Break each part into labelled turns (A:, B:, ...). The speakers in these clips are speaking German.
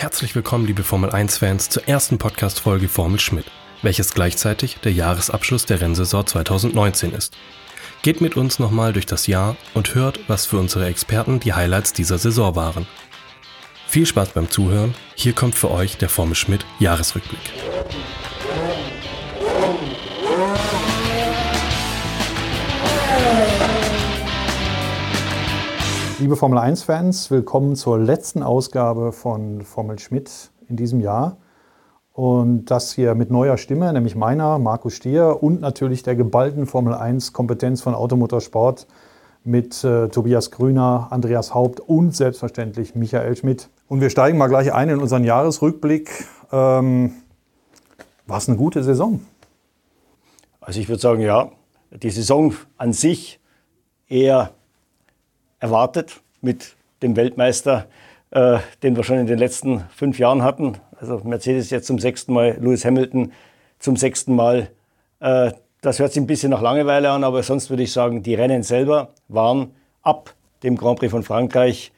A: Herzlich willkommen, liebe Formel 1-Fans, zur ersten Podcast-Folge Formel Schmidt, welches gleichzeitig der Jahresabschluss der Rennsaison 2019 ist. Geht mit uns nochmal durch das Jahr und hört, was für unsere Experten die Highlights dieser Saison waren. Viel Spaß beim Zuhören, hier kommt für euch der Formel Schmidt Jahresrückblick.
B: Liebe Formel 1-Fans, willkommen zur letzten Ausgabe von Formel Schmidt in diesem Jahr. Und das hier mit neuer Stimme, nämlich meiner, Markus Stier, und natürlich der geballten Formel 1-Kompetenz von Automotorsport mit äh, Tobias Grüner, Andreas Haupt und selbstverständlich Michael Schmidt. Und wir steigen mal gleich ein in unseren Jahresrückblick. Ähm, War es eine gute Saison?
C: Also ich würde sagen, ja, die Saison an sich eher erwartet mit dem Weltmeister, äh, den wir schon in den letzten fünf Jahren hatten. Also Mercedes jetzt zum sechsten Mal, Lewis Hamilton zum sechsten Mal. Äh, das hört sich ein bisschen nach Langeweile an, aber sonst würde ich sagen, die Rennen selber waren ab dem Grand Prix von Frankreich,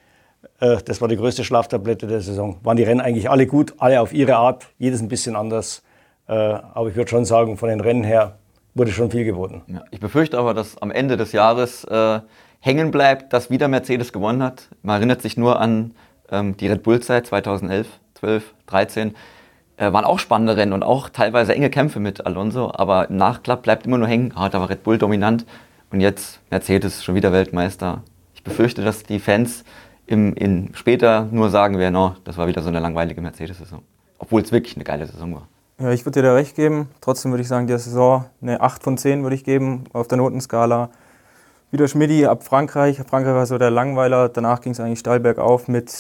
C: äh, das war die größte Schlaftablette der Saison, waren die Rennen eigentlich alle gut, alle auf ihre Art, jedes ein bisschen anders. Äh, aber ich würde schon sagen, von den Rennen her wurde schon viel geboten.
D: Ja, ich befürchte aber, dass am Ende des Jahres äh, hängen bleibt, dass wieder Mercedes gewonnen hat. Man erinnert sich nur an ähm, die Red Bull-Zeit 2011, 12, 13. Äh, waren auch spannende Rennen und auch teilweise enge Kämpfe mit Alonso, aber im Nachklapp bleibt immer nur hängen. Ah, da war Red Bull dominant und jetzt Mercedes schon wieder Weltmeister. Ich befürchte, dass die Fans im, in, später nur sagen werden, oh, das war wieder so eine langweilige Mercedes-Saison. Obwohl es wirklich eine geile Saison war.
E: Ja, ich würde dir da recht geben. Trotzdem würde ich sagen, die Saison eine 8 von 10 würde ich geben auf der Notenskala wieder Schmidti ab Frankreich. Frankreich war so der Langweiler. Danach ging es eigentlich steil bergauf mit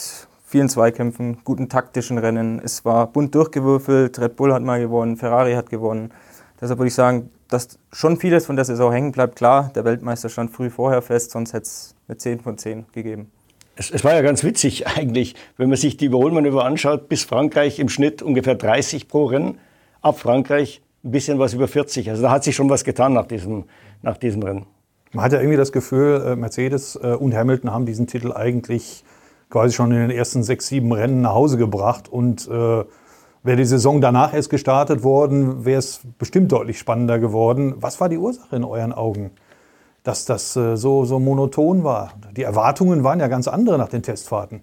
E: vielen Zweikämpfen, guten taktischen Rennen. Es war bunt durchgewürfelt. Red Bull hat mal gewonnen, Ferrari hat gewonnen. Deshalb würde ich sagen, dass schon vieles von der Saison hängen bleibt. Klar, der Weltmeister stand früh vorher fest, sonst hätte es eine 10 von 10 gegeben.
C: Es, es, war ja ganz witzig eigentlich, wenn man sich die Überholmanöver anschaut, bis Frankreich im Schnitt ungefähr 30 pro Rennen, ab Frankreich ein bisschen was über 40. Also da hat sich schon was getan nach diesem, nach diesem Rennen.
B: Man hat ja irgendwie das Gefühl, äh, Mercedes äh, und Hamilton haben diesen Titel eigentlich quasi schon in den ersten sechs, sieben Rennen nach Hause gebracht. Und äh, wäre die Saison danach erst gestartet worden, wäre es bestimmt deutlich spannender geworden. Was war die Ursache in euren Augen, dass das äh, so, so monoton war? Die Erwartungen waren ja ganz andere nach den Testfahrten.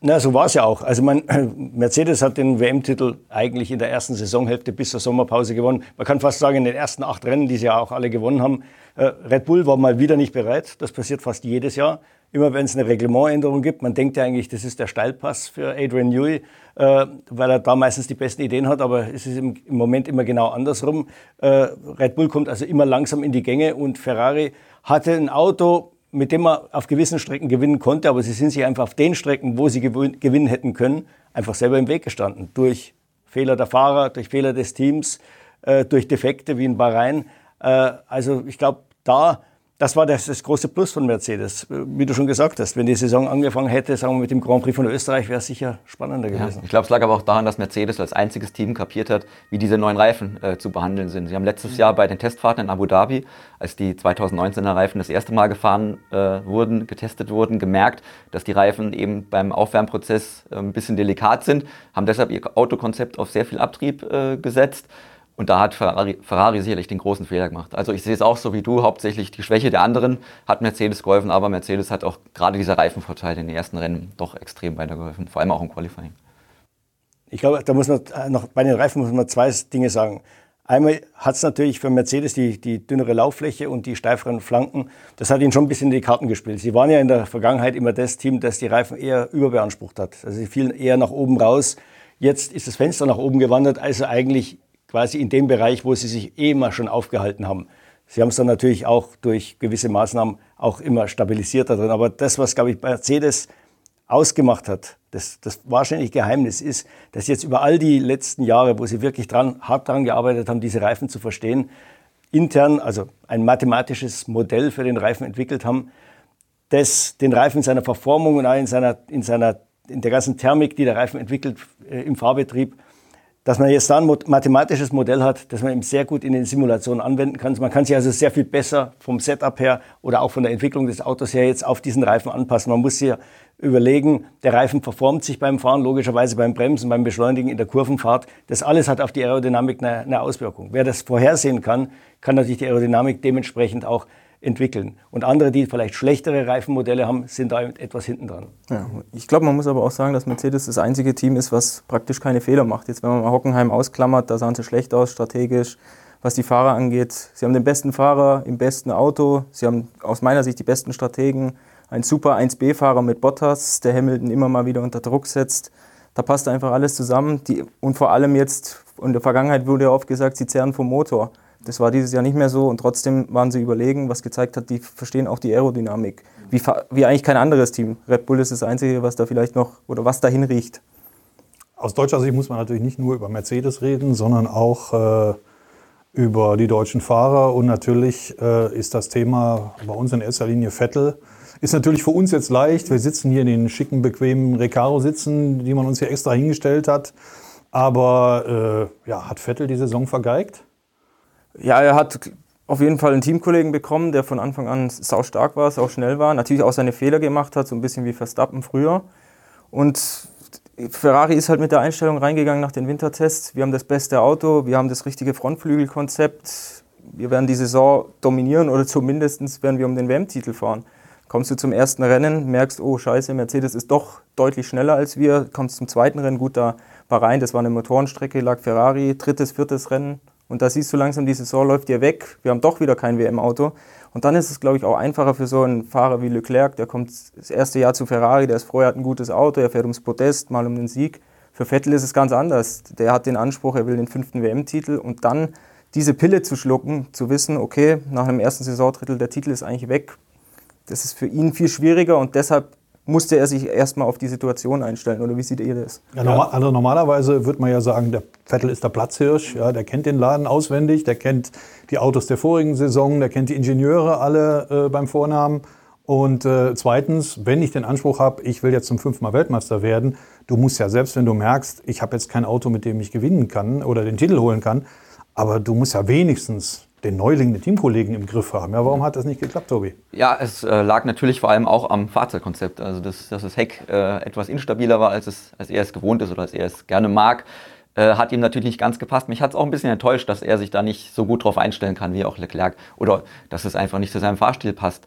C: Na, so war es ja auch. Also man, Mercedes hat den WM-Titel eigentlich in der ersten Saisonhälfte bis zur Sommerpause gewonnen. Man kann fast sagen, in den ersten acht Rennen, die sie ja auch alle gewonnen haben. Äh, Red Bull war mal wieder nicht bereit. Das passiert fast jedes Jahr. Immer wenn es eine Reglementänderung gibt, man denkt ja eigentlich, das ist der Steilpass für Adrian Newey, äh, weil er da meistens die besten Ideen hat, aber es ist im, im Moment immer genau andersrum. Äh, Red Bull kommt also immer langsam in die Gänge und Ferrari hatte ein Auto, mit dem man auf gewissen Strecken gewinnen konnte, aber sie sind sich einfach auf den Strecken, wo sie gewinnen hätten können, einfach selber im Weg gestanden. Durch Fehler der Fahrer, durch Fehler des Teams, äh, durch Defekte wie in Bahrain. Äh, also ich glaube, da das war das, das, große Plus von Mercedes. Wie du schon gesagt hast, wenn die Saison angefangen hätte, sagen wir mit dem Grand Prix von Österreich, wäre es sicher spannender gewesen.
D: Ja, ich glaube, es lag aber auch daran, dass Mercedes als einziges Team kapiert hat, wie diese neuen Reifen äh, zu behandeln sind. Sie haben letztes Jahr bei den Testfahrten in Abu Dhabi, als die 2019er Reifen das erste Mal gefahren äh, wurden, getestet wurden, gemerkt, dass die Reifen eben beim Aufwärmprozess äh, ein bisschen delikat sind, haben deshalb ihr Autokonzept auf sehr viel Abtrieb äh, gesetzt und da hat Ferrari, Ferrari, sicherlich den großen Fehler gemacht. Also ich sehe es auch so wie du, hauptsächlich die Schwäche der anderen hat Mercedes geholfen, aber Mercedes hat auch gerade dieser Reifenvorteil in den ersten Rennen doch extrem weitergeholfen, vor allem auch im Qualifying.
C: Ich glaube, da muss man äh, noch bei den Reifen muss man zwei Dinge sagen. Einmal hat es natürlich für Mercedes die, die dünnere Lauffläche und die steiferen Flanken. Das hat ihnen schon ein bisschen in die Karten gespielt. Sie waren ja in der Vergangenheit immer das Team, das die Reifen eher überbeansprucht hat. Also sie fielen eher nach oben raus. Jetzt ist das Fenster nach oben gewandert, also eigentlich quasi in dem Bereich, wo sie sich eh immer schon aufgehalten haben. Sie haben es dann natürlich auch durch gewisse Maßnahmen auch immer stabilisiert da drin. Aber das, was, glaube ich, Mercedes ausgemacht hat, das, das wahrscheinlich Geheimnis ist, dass jetzt über all die letzten Jahre, wo sie wirklich dran, hart daran gearbeitet haben, diese Reifen zu verstehen, intern, also ein mathematisches Modell für den Reifen entwickelt haben, das den Reifen in seiner Verformung und auch in, seiner, in, seiner, in der ganzen Thermik, die der Reifen entwickelt äh, im Fahrbetrieb, dass man jetzt da ein mathematisches Modell hat, das man eben sehr gut in den Simulationen anwenden kann. Man kann sich also sehr viel besser vom Setup her oder auch von der Entwicklung des Autos her jetzt auf diesen Reifen anpassen. Man muss sich überlegen, der Reifen verformt sich beim Fahren, logischerweise beim Bremsen, beim Beschleunigen in der Kurvenfahrt. Das alles hat auf die Aerodynamik eine, eine Auswirkung. Wer das vorhersehen kann, kann natürlich die Aerodynamik dementsprechend auch entwickeln. Und andere, die vielleicht schlechtere Reifenmodelle haben, sind da etwas hinten dran.
E: Ja, ich glaube, man muss aber auch sagen, dass Mercedes das einzige Team ist, was praktisch keine Fehler macht. Jetzt, wenn man mal Hockenheim ausklammert, da sahen sie schlecht aus, strategisch, was die Fahrer angeht. Sie haben den besten Fahrer im besten Auto. Sie haben aus meiner Sicht die besten Strategen. Ein super 1B-Fahrer mit Bottas, der Hamilton immer mal wieder unter Druck setzt. Da passt einfach alles zusammen. Die, und vor allem jetzt, in der Vergangenheit wurde ja oft gesagt, sie zehren vom Motor. Das war dieses Jahr nicht mehr so und trotzdem waren sie überlegen, was gezeigt hat, die verstehen auch die Aerodynamik. Wie, wie eigentlich kein anderes Team. Red Bull ist das Einzige, was da vielleicht noch oder was dahin riecht.
B: Aus deutscher Sicht muss man natürlich nicht nur über Mercedes reden, sondern auch äh, über die deutschen Fahrer. Und natürlich äh, ist das Thema bei uns in erster Linie Vettel. Ist natürlich für uns jetzt leicht. Wir sitzen hier in den schicken, bequemen Recaro-Sitzen, die man uns hier extra hingestellt hat. Aber äh, ja, hat Vettel die Saison vergeigt?
E: Ja, er hat auf jeden Fall einen Teamkollegen bekommen, der von Anfang an sau stark war, sau schnell war, natürlich auch seine Fehler gemacht hat, so ein bisschen wie Verstappen früher. Und Ferrari ist halt mit der Einstellung reingegangen nach den Wintertests. Wir haben das beste Auto, wir haben das richtige Frontflügelkonzept. Wir werden die Saison dominieren oder zumindest werden wir um den WM-Titel fahren. Kommst du zum ersten Rennen, merkst, oh scheiße, Mercedes ist doch deutlich schneller als wir. Kommst zum zweiten Rennen, gut, da war rein, das war eine Motorenstrecke, lag Ferrari, drittes, viertes Rennen, und da siehst du langsam, die Saison läuft dir weg. Wir haben doch wieder kein WM-Auto. Und dann ist es, glaube ich, auch einfacher für so einen Fahrer wie Leclerc. Der kommt das erste Jahr zu Ferrari, der ist vorher hat ein gutes Auto, er fährt ums Podest, mal um den Sieg. Für Vettel ist es ganz anders. Der hat den Anspruch, er will den fünften WM-Titel und dann diese Pille zu schlucken, zu wissen, okay, nach einem ersten Saisondrittel, der Titel ist eigentlich weg. Das ist für ihn viel schwieriger und deshalb musste er sich erstmal auf die Situation einstellen. Oder wie seht ihr das?
B: Ja, normal, also normalerweise würde man ja sagen, der Vettel ist der Platzhirsch. Ja, der kennt den Laden auswendig, der kennt die Autos der vorigen Saison, der kennt die Ingenieure alle äh, beim Vornamen. Und äh, zweitens, wenn ich den Anspruch habe, ich will jetzt zum fünfmal Weltmeister werden, du musst ja selbst, wenn du merkst, ich habe jetzt kein Auto, mit dem ich gewinnen kann oder den Titel holen kann, aber du musst ja wenigstens den Neuling, den Teamkollegen im Griff haben. Ja, warum hat das nicht geklappt, Tobi?
D: Ja, es äh, lag natürlich vor allem auch am Fahrzeugkonzept. Also, dass, dass das Heck äh, etwas instabiler war, als, es, als er es gewohnt ist oder als er es gerne mag, äh, hat ihm natürlich nicht ganz gepasst. Mich hat es auch ein bisschen enttäuscht, dass er sich da nicht so gut drauf einstellen kann wie auch Leclerc oder dass es einfach nicht zu seinem Fahrstil passt.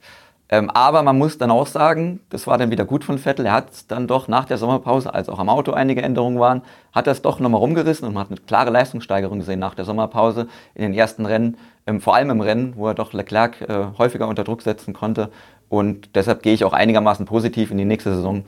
D: Ähm, aber man muss dann auch sagen, das war dann wieder gut von Vettel. Er hat dann doch nach der Sommerpause, als auch am Auto einige Änderungen waren, hat es doch nochmal rumgerissen und man hat eine klare Leistungssteigerung gesehen nach der Sommerpause in den ersten Rennen, vor allem im Rennen, wo er doch Leclerc äh, häufiger unter Druck setzen konnte. Und deshalb gehe ich auch einigermaßen positiv in die nächste Saison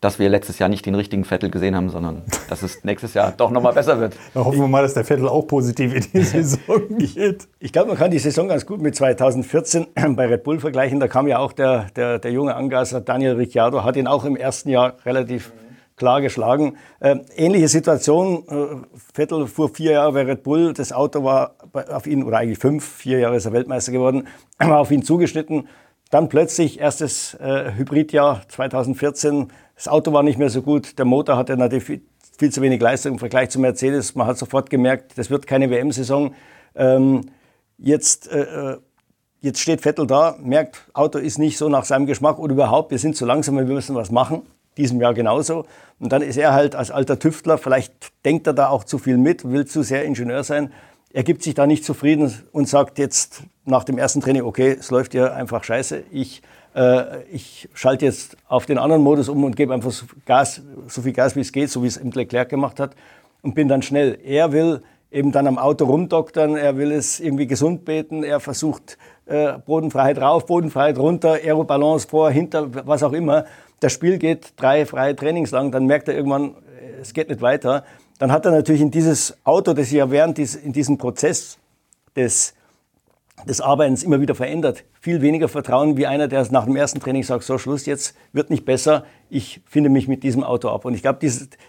D: dass wir letztes Jahr nicht den richtigen Vettel gesehen haben, sondern dass es nächstes Jahr doch nochmal besser wird.
B: Da hoffen wir mal, dass der Vettel auch positiv in die Saison geht.
C: Ich glaube, man kann die Saison ganz gut mit 2014 bei Red Bull vergleichen. Da kam ja auch der, der, der junge Angasser Daniel Ricciardo, hat ihn auch im ersten Jahr relativ klar geschlagen. Äh, ähnliche Situation, äh, Vettel fuhr vier Jahre bei Red Bull, das Auto war auf ihn, oder eigentlich fünf, vier Jahre ist er Weltmeister geworden, war auf ihn zugeschnitten. Dann plötzlich, erstes äh, Hybridjahr 2014, das Auto war nicht mehr so gut, der Motor hatte natürlich viel, zu wenig Leistung im Vergleich zu Mercedes. Man hat sofort gemerkt, das wird keine WM-Saison. Ähm, jetzt, jetzt steht Vettel da, merkt, Auto ist nicht so nach seinem Geschmack oder überhaupt, wir sind zu langsam, wir müssen was machen. Diesem Jahr genauso. Und dann ist er halt als alter Tüftler, vielleicht denkt er da auch zu viel mit, will zu sehr Ingenieur sein. Er gibt sich da nicht zufrieden und sagt jetzt nach dem ersten Training, okay, es läuft ja einfach scheiße, ich äh, ich schalte jetzt auf den anderen Modus um und gebe einfach so, Gas, so viel Gas, wie es geht, so wie es im Leclerc gemacht hat und bin dann schnell. Er will eben dann am Auto rumdoktern, er will es irgendwie gesund beten, er versucht äh, Bodenfreiheit rauf, Bodenfreiheit runter, Aerobalance vor, hinter, was auch immer. Das Spiel geht drei freie Trainings lang, dann merkt er irgendwann, es geht nicht weiter. Dann hat er natürlich in dieses Auto, das ja während dies, in diesem Prozess des des Arbeitens immer wieder verändert. Viel weniger Vertrauen wie einer, der nach dem ersten Training sagt, so Schluss, jetzt wird nicht besser, ich finde mich mit diesem Auto ab. Und ich glaube,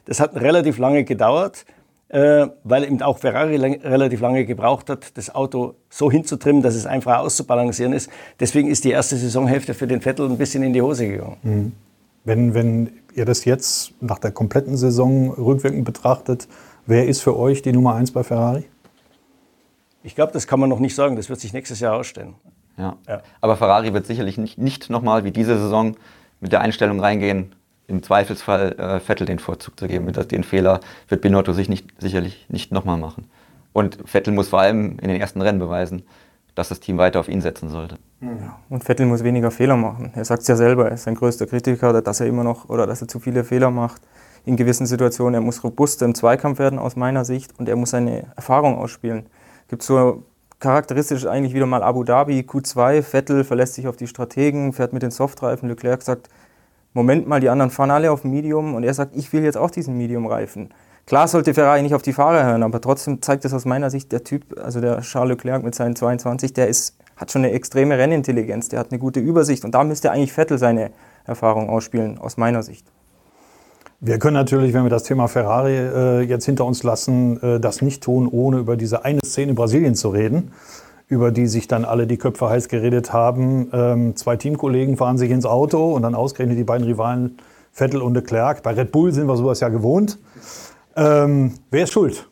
C: das hat relativ lange gedauert, äh, weil eben auch Ferrari relativ lange gebraucht hat, das Auto so hinzutrimmen, dass es einfach auszubalancieren ist. Deswegen ist die erste Saisonhälfte für den Vettel ein bisschen in die Hose gegangen. Mhm.
B: Wenn, wenn ihr das jetzt nach der kompletten Saison rückwirkend betrachtet, Wer ist für euch die Nummer 1 bei Ferrari?
C: Ich glaube, das kann man noch nicht sagen. Das wird sich nächstes Jahr ausstellen.
D: Ja. ja. Aber Ferrari wird sicherlich nicht, nicht nochmal wie diese Saison mit der Einstellung reingehen, im Zweifelsfall äh, Vettel den Vorzug zu geben. Den Fehler wird Binotto sich nicht, sicherlich nicht nochmal machen. Und Vettel muss vor allem in den ersten Rennen beweisen, dass das Team weiter auf ihn setzen sollte.
E: Ja. Und Vettel muss weniger Fehler machen. Er sagt es ja selber, er ist sein größter Kritiker, dass er immer noch oder dass er zu viele Fehler macht in gewissen Situationen. Er muss robuster im Zweikampf werden aus meiner Sicht und er muss seine Erfahrung ausspielen. Gibt so charakteristisch eigentlich wieder mal Abu Dhabi, Q2, Vettel verlässt sich auf die Strategen, fährt mit den Softreifen, Leclerc sagt, Moment mal, die anderen fahren alle auf Medium und er sagt, ich will jetzt auch diesen Medium-Reifen. Klar sollte Ferrari nicht auf die Fahrer hören, aber trotzdem zeigt es aus meiner Sicht, der Typ, also der Charles Leclerc mit seinen 22, der ist, hat schon eine extreme Rennintelligenz, der hat eine gute Übersicht und da müsste eigentlich Vettel seine Erfahrung ausspielen, aus meiner Sicht.
B: Wir können natürlich, wenn wir das Thema Ferrari äh, jetzt hinter uns lassen, äh, das nicht tun, ohne über diese eine Szene in Brasilien zu reden, über die sich dann alle die Köpfe heiß geredet haben. Ähm, zwei Teamkollegen fahren sich ins Auto und dann ausgerechnet die beiden Rivalen Vettel und Leclerc. Bei Red Bull sind wir sowas ja gewohnt. Ähm, wer ist schuld?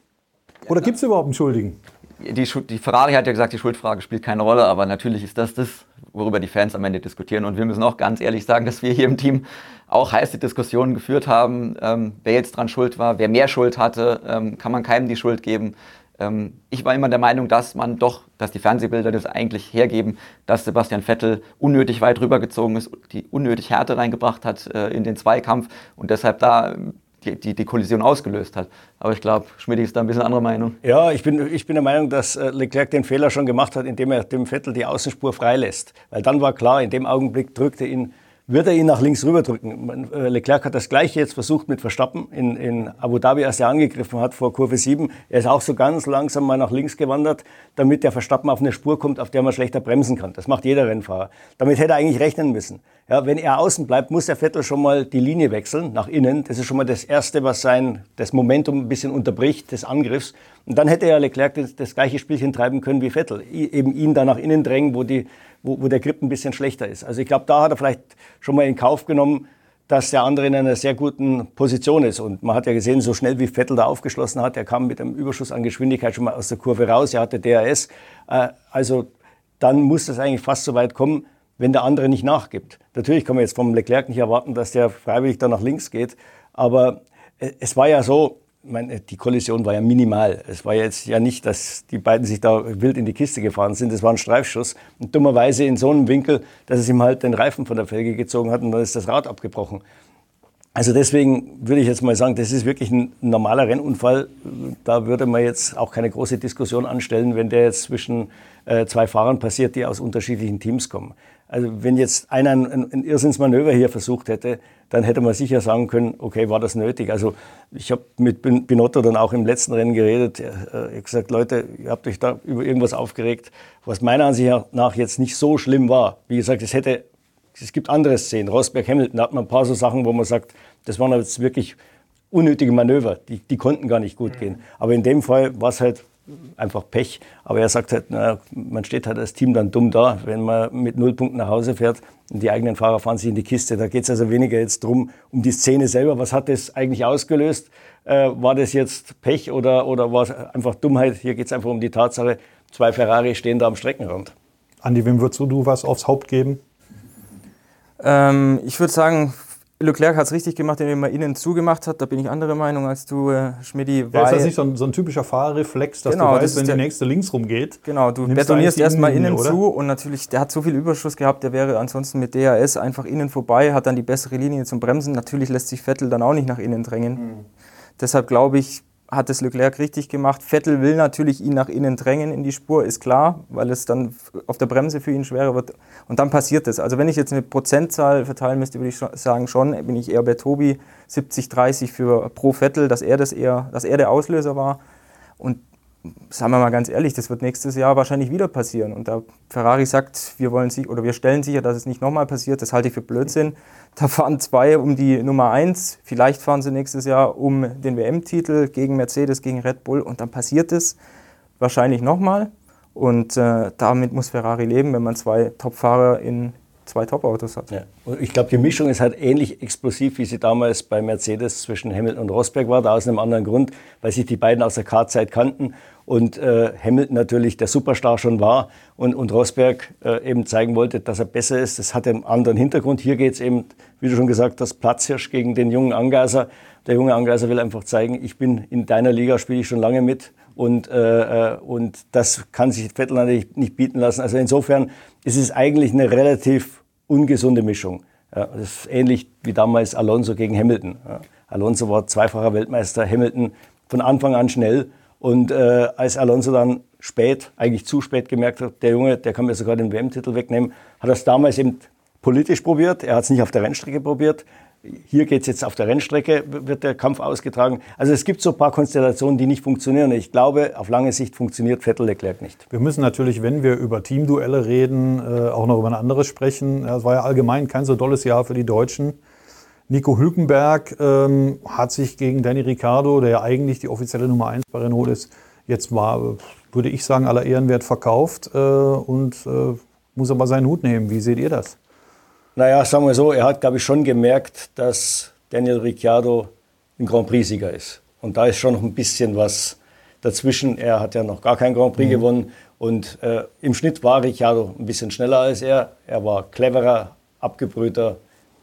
B: Oder gibt es überhaupt einen Schuldigen?
D: Die, die, Ferrari hat ja gesagt, die Schuldfrage spielt keine Rolle, aber natürlich ist das das, worüber die Fans am Ende diskutieren. Und wir müssen auch ganz ehrlich sagen, dass wir hier im Team auch heiße Diskussionen geführt haben, ähm, wer jetzt dran schuld war, wer mehr Schuld hatte, ähm, kann man keinem die Schuld geben. Ähm, ich war immer der Meinung, dass man doch, dass die Fernsehbilder das eigentlich hergeben, dass Sebastian Vettel unnötig weit rübergezogen ist, die unnötig Härte reingebracht hat äh, in den Zweikampf und deshalb da die, die, die Kollision ausgelöst hat. Aber ich glaube, Schmidt ist da ein bisschen anderer Meinung.
C: Ja, ich bin, ich bin der Meinung, dass äh, Leclerc den Fehler schon gemacht hat, indem er dem Vettel die Außenspur freilässt. Weil dann war klar, in dem Augenblick drückte ihn wird er ihn nach links rüberdrücken. Äh, Leclerc hat das gleiche jetzt versucht mit Verstappen in, in Abu Dhabi, als er angegriffen hat vor Kurve 7. Er ist auch so ganz langsam mal nach links gewandert, damit der Verstappen auf eine Spur kommt, auf der man schlechter bremsen kann. Das macht jeder Rennfahrer. Damit hätte er eigentlich rechnen müssen. Ja, wenn er außen bleibt, muss der Vettel schon mal die Linie wechseln nach innen. Das ist schon mal das Erste, was sein das Momentum ein bisschen unterbricht des Angriffs. Und dann hätte ja Leclerc das, das gleiche Spielchen treiben können wie Vettel. Eben ihn da nach innen drängen, wo die wo, wo der Grip ein bisschen schlechter ist. Also ich glaube, da hat er vielleicht schon mal in Kauf genommen, dass der andere in einer sehr guten Position ist. Und man hat ja gesehen, so schnell wie Vettel da aufgeschlossen hat, er kam mit einem Überschuss an Geschwindigkeit schon mal aus der Kurve raus, er hatte DRS. Äh, also dann muss das eigentlich fast so weit kommen, wenn der andere nicht nachgibt. Natürlich kann man jetzt vom Leclerc nicht erwarten, dass der freiwillig da nach links geht, aber äh, es war ja so, meine, die Kollision war ja minimal. Es war jetzt ja nicht, dass die beiden sich da wild in die Kiste gefahren sind. Es war ein Streifschuss. Und dummerweise in so einem Winkel, dass es ihm halt den Reifen von der Felge gezogen hat und dann ist das Rad abgebrochen. Also deswegen würde ich jetzt mal sagen, das ist wirklich ein normaler Rennunfall. Da würde man jetzt auch keine große Diskussion anstellen, wenn der jetzt zwischen äh, zwei Fahrern passiert, die aus unterschiedlichen Teams kommen. Also wenn jetzt einer ein, ein Irrsinnsmanöver hier versucht hätte, dann hätte man sicher sagen können, okay, war das nötig. Also ich habe mit Binotto dann auch im letzten Rennen geredet. Er hat gesagt, Leute, ihr habt euch da über irgendwas aufgeregt, was meiner Ansicht nach jetzt nicht so schlimm war. Wie gesagt, es hätte, es gibt andere Szenen. Rosberg, Hamilton, da hat man ein paar so Sachen, wo man sagt, das waren jetzt wirklich unnötige Manöver. Die, die konnten gar nicht gut gehen. Aber in dem Fall war es halt einfach Pech. Aber er sagt halt, na, man steht halt als Team dann dumm da, wenn man mit null Punkten nach Hause fährt und die eigenen Fahrer fahren sich in die Kiste. Da geht es also weniger jetzt drum, um die Szene selber. Was hat das eigentlich ausgelöst? Äh, war das jetzt Pech oder, oder war es einfach Dummheit? Hier geht es einfach um die Tatsache, zwei Ferrari stehen da am Streckenrand.
B: Andi, wem würdest du was aufs Haupt geben?
E: Ähm, ich würde sagen, Leclerc hat es richtig gemacht, indem er innen zugemacht hat. Da bin ich anderer Meinung als du, äh, Schmidti.
B: Ja, ist das nicht so ein, so ein typischer Fahrreflex, dass genau, du weißt, das wenn die nächste links rumgeht?
E: Genau, du betonierst erstmal innen, innen zu und natürlich, der hat so viel Überschuss gehabt, der wäre ansonsten mit DRS einfach innen vorbei, hat dann die bessere Linie zum Bremsen. Natürlich lässt sich Vettel dann auch nicht nach innen drängen. Mhm. Deshalb glaube ich, hat es Leclerc richtig gemacht. Vettel will natürlich ihn nach innen drängen in die Spur, ist klar, weil es dann auf der Bremse für ihn schwerer wird. Und dann passiert es. Also wenn ich jetzt eine Prozentzahl verteilen müsste, würde ich sagen schon, bin ich eher bei Tobi 70-30 für pro Vettel, dass er das eher, dass er der Auslöser war. Und sagen wir mal ganz ehrlich, das wird nächstes Jahr wahrscheinlich wieder passieren. Und da Ferrari sagt, wir wollen sich oder wir stellen sicher, dass es nicht nochmal passiert, das halte ich für Blödsinn. Da fahren zwei um die Nummer eins. Vielleicht fahren sie nächstes Jahr um den WM-Titel gegen Mercedes, gegen Red Bull und dann passiert es wahrscheinlich nochmal. Und äh, damit muss Ferrari leben, wenn man zwei Top-Fahrer in zwei Top-Autos hat.
C: Ja. Ich glaube, die Mischung ist halt ähnlich explosiv, wie sie damals bei Mercedes zwischen Hamilton und Rosberg war, da aus einem anderen Grund, weil sich die beiden aus der Kartzeit kannten und äh, Hamilton natürlich der Superstar schon war und, und Rosberg äh, eben zeigen wollte, dass er besser ist. Das hat einen anderen Hintergrund. Hier geht es eben, wie du schon gesagt hast, Platzhirsch gegen den jungen Angeiser. Der junge Angeiser will einfach zeigen, ich bin in deiner Liga, spiele ich schon lange mit und, äh, äh, und das kann sich Vettel natürlich nicht bieten lassen. Also insofern ist es eigentlich eine relativ ungesunde Mischung. Ja, das ist ähnlich wie damals Alonso gegen Hamilton. Ja. Alonso war zweifacher Weltmeister, Hamilton von Anfang an schnell. Und äh, als Alonso dann spät, eigentlich zu spät gemerkt hat, der Junge, der kann mir sogar den WM-Titel wegnehmen, hat er es damals eben politisch probiert. Er hat es nicht auf der Rennstrecke probiert. Hier geht es jetzt auf der Rennstrecke, wird der Kampf ausgetragen. Also es gibt so ein paar Konstellationen, die nicht funktionieren. Ich glaube, auf lange Sicht funktioniert Vettel-Leclerc nicht.
B: Wir müssen natürlich, wenn wir über Teamduelle reden, äh, auch noch über ein anderes sprechen. Es war ja allgemein kein so dolles Jahr für die Deutschen. Nico Hülkenberg ähm, hat sich gegen Danny Ricciardo, der ja eigentlich die offizielle Nummer 1 bei Renault ist, jetzt war, würde ich sagen, aller Ehrenwert verkauft äh, und äh, muss aber seinen Hut nehmen. Wie seht ihr das?
C: Naja, sagen wir so, er hat, glaube ich, schon gemerkt, dass Daniel Ricciardo ein Grand Prix-Sieger ist. Und da ist schon noch ein bisschen was dazwischen. Er hat ja noch gar kein Grand Prix mhm. gewonnen. Und äh, im Schnitt war Ricciardo ein bisschen schneller als er. Er war cleverer, abgebrühter,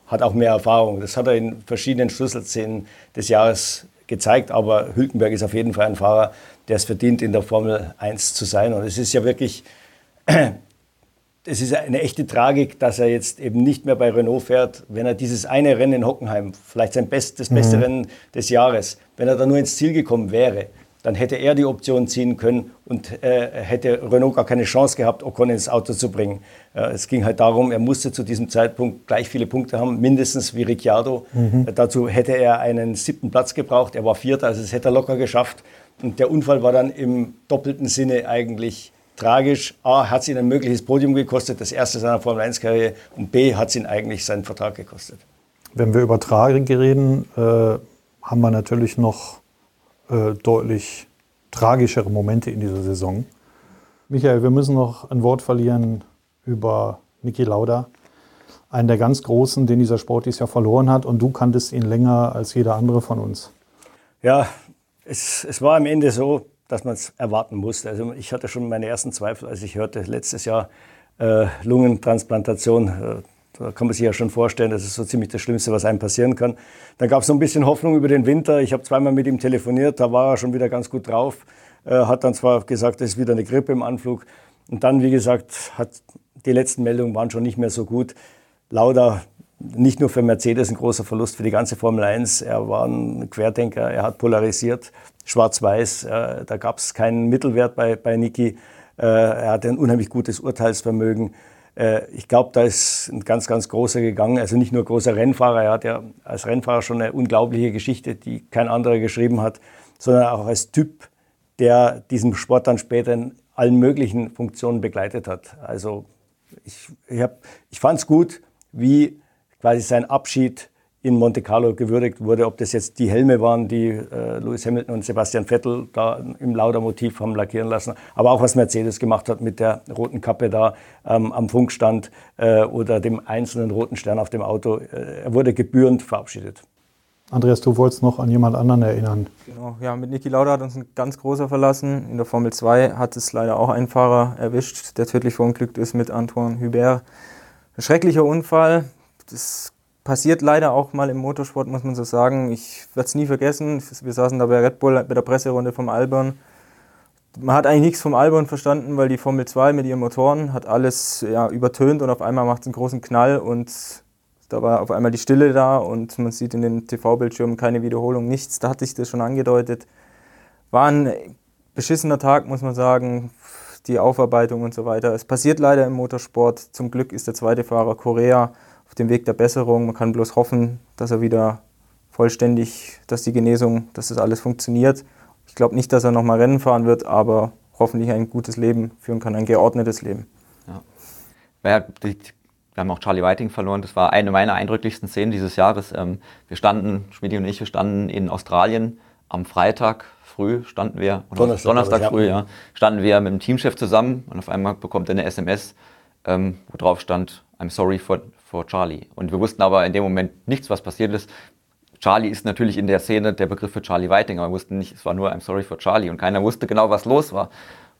C: hat auch mehr Erfahrung. Das hat er in verschiedenen Schlüsselszenen des Jahres gezeigt. Aber Hülkenberg ist auf jeden Fall ein Fahrer, der es verdient, in der Formel 1 zu sein. Und es ist ja wirklich es ist eine echte Tragik, dass er jetzt eben nicht mehr bei Renault fährt, wenn er dieses eine Rennen in Hockenheim, vielleicht sein best, das beste mhm. Rennen des Jahres, wenn er da nur ins Ziel gekommen wäre, dann hätte er die Option ziehen können und äh, hätte Renault gar keine Chance gehabt, Ocon ins Auto zu bringen. Äh, es ging halt darum, er musste zu diesem Zeitpunkt gleich viele Punkte haben, mindestens wie Ricciardo. Mhm. Äh, dazu hätte er einen siebten Platz gebraucht. Er war Vierter, also das hätte er locker geschafft. Und der Unfall war dann im doppelten Sinne eigentlich tragisch. A, hat es ihn ein mögliches Podium gekostet, das erste seiner Formel-1-Karriere. Und B, hat es ihn eigentlich seinen Vertrag gekostet.
B: Wenn wir über Tragik reden, äh, haben wir natürlich noch äh, deutlich tragischere Momente in dieser Saison. Michael, wir müssen noch ein Wort verlieren über Niki Lauda, einen der ganz Großen, den dieser Sport dieses Jahr verloren hat. Und du kanntest ihn länger als jeder andere von uns.
C: Ja, es, es war am Ende so, dass man es erwarten musste. Also ich hatte schon meine ersten Zweifel, als ich hörte, letztes Jahr äh, Lungentransplantation. Äh, da kann man sich ja schon vorstellen, das ist so ziemlich das Schlimmste, was einem passieren kann. Dann gab es so ein bisschen Hoffnung über den Winter. Ich habe zweimal mit ihm telefoniert, da war er schon wieder ganz gut drauf. Äh, hat dann zwar gesagt, es ist wieder eine Grippe im Anflug. Und dann, wie gesagt, hat die letzten Meldungen waren schon nicht mehr so gut. Lauda nicht nur für Mercedes ein großer Verlust, für die ganze Formel 1. Er war ein Querdenker, er hat polarisiert, schwarz-weiß. Äh, da gab es keinen Mittelwert bei, bei Niki. Äh, er hatte ein unheimlich gutes Urteilsvermögen. Äh, ich glaube, da ist ein ganz, ganz großer gegangen. Also nicht nur großer Rennfahrer, er hat ja als Rennfahrer schon eine unglaubliche Geschichte, die kein anderer geschrieben hat, sondern auch als Typ, der diesen Sport dann später in allen möglichen Funktionen begleitet hat. Also ich, ich, ich fand es gut, wie quasi sein Abschied in Monte Carlo gewürdigt wurde, ob das jetzt die Helme waren, die äh, Lewis Hamilton und Sebastian Vettel da im Lauda-Motiv haben lackieren lassen, aber auch was Mercedes gemacht hat mit der roten Kappe da ähm, am Funkstand äh, oder dem einzelnen roten Stern auf dem Auto. Äh, er wurde gebührend verabschiedet.
B: Andreas, du wolltest noch an jemand anderen erinnern.
E: Genau, ja, mit Niki Lauda hat uns ein ganz großer verlassen. In der Formel 2 hat es leider auch einen Fahrer erwischt, der tödlich verunglückt ist mit Antoine Hubert. Ein schrecklicher Unfall, das passiert leider auch mal im Motorsport, muss man so sagen. Ich werde es nie vergessen. Wir saßen da bei Red Bull bei der Presserunde vom Albon. Man hat eigentlich nichts vom Albon verstanden, weil die Formel 2 mit ihren Motoren hat alles ja, übertönt und auf einmal macht es einen großen Knall und da war auf einmal die Stille da und man sieht in den TV-Bildschirmen keine Wiederholung, nichts. Da hatte ich das schon angedeutet. War ein beschissener Tag, muss man sagen. Die Aufarbeitung und so weiter. Es passiert leider im Motorsport. Zum Glück ist der zweite Fahrer Korea auf dem Weg der Besserung. Man kann bloß hoffen, dass er wieder vollständig, dass die Genesung, dass das alles funktioniert. Ich glaube nicht, dass er nochmal Rennen fahren wird, aber hoffentlich ein gutes Leben führen kann, ein geordnetes Leben. Ja.
D: wir haben auch Charlie Whiting verloren. Das war eine meiner eindrücklichsten Szenen dieses Jahres. Ähm, wir standen, Schmidt und ich, wir standen in Australien am Freitag früh standen wir, Donnerstag, Donnerstag früh, ja, standen wir mit dem Teamchef zusammen und auf einmal bekommt er eine SMS, ähm, wo drauf stand, I'm sorry for, for Charlie. Und wir wussten aber in dem Moment nichts, was passiert ist. Charlie ist natürlich in der Szene der Begriff für Charlie Whiting, aber wir wussten nicht, es war nur I'm sorry for Charlie und keiner wusste genau, was los war.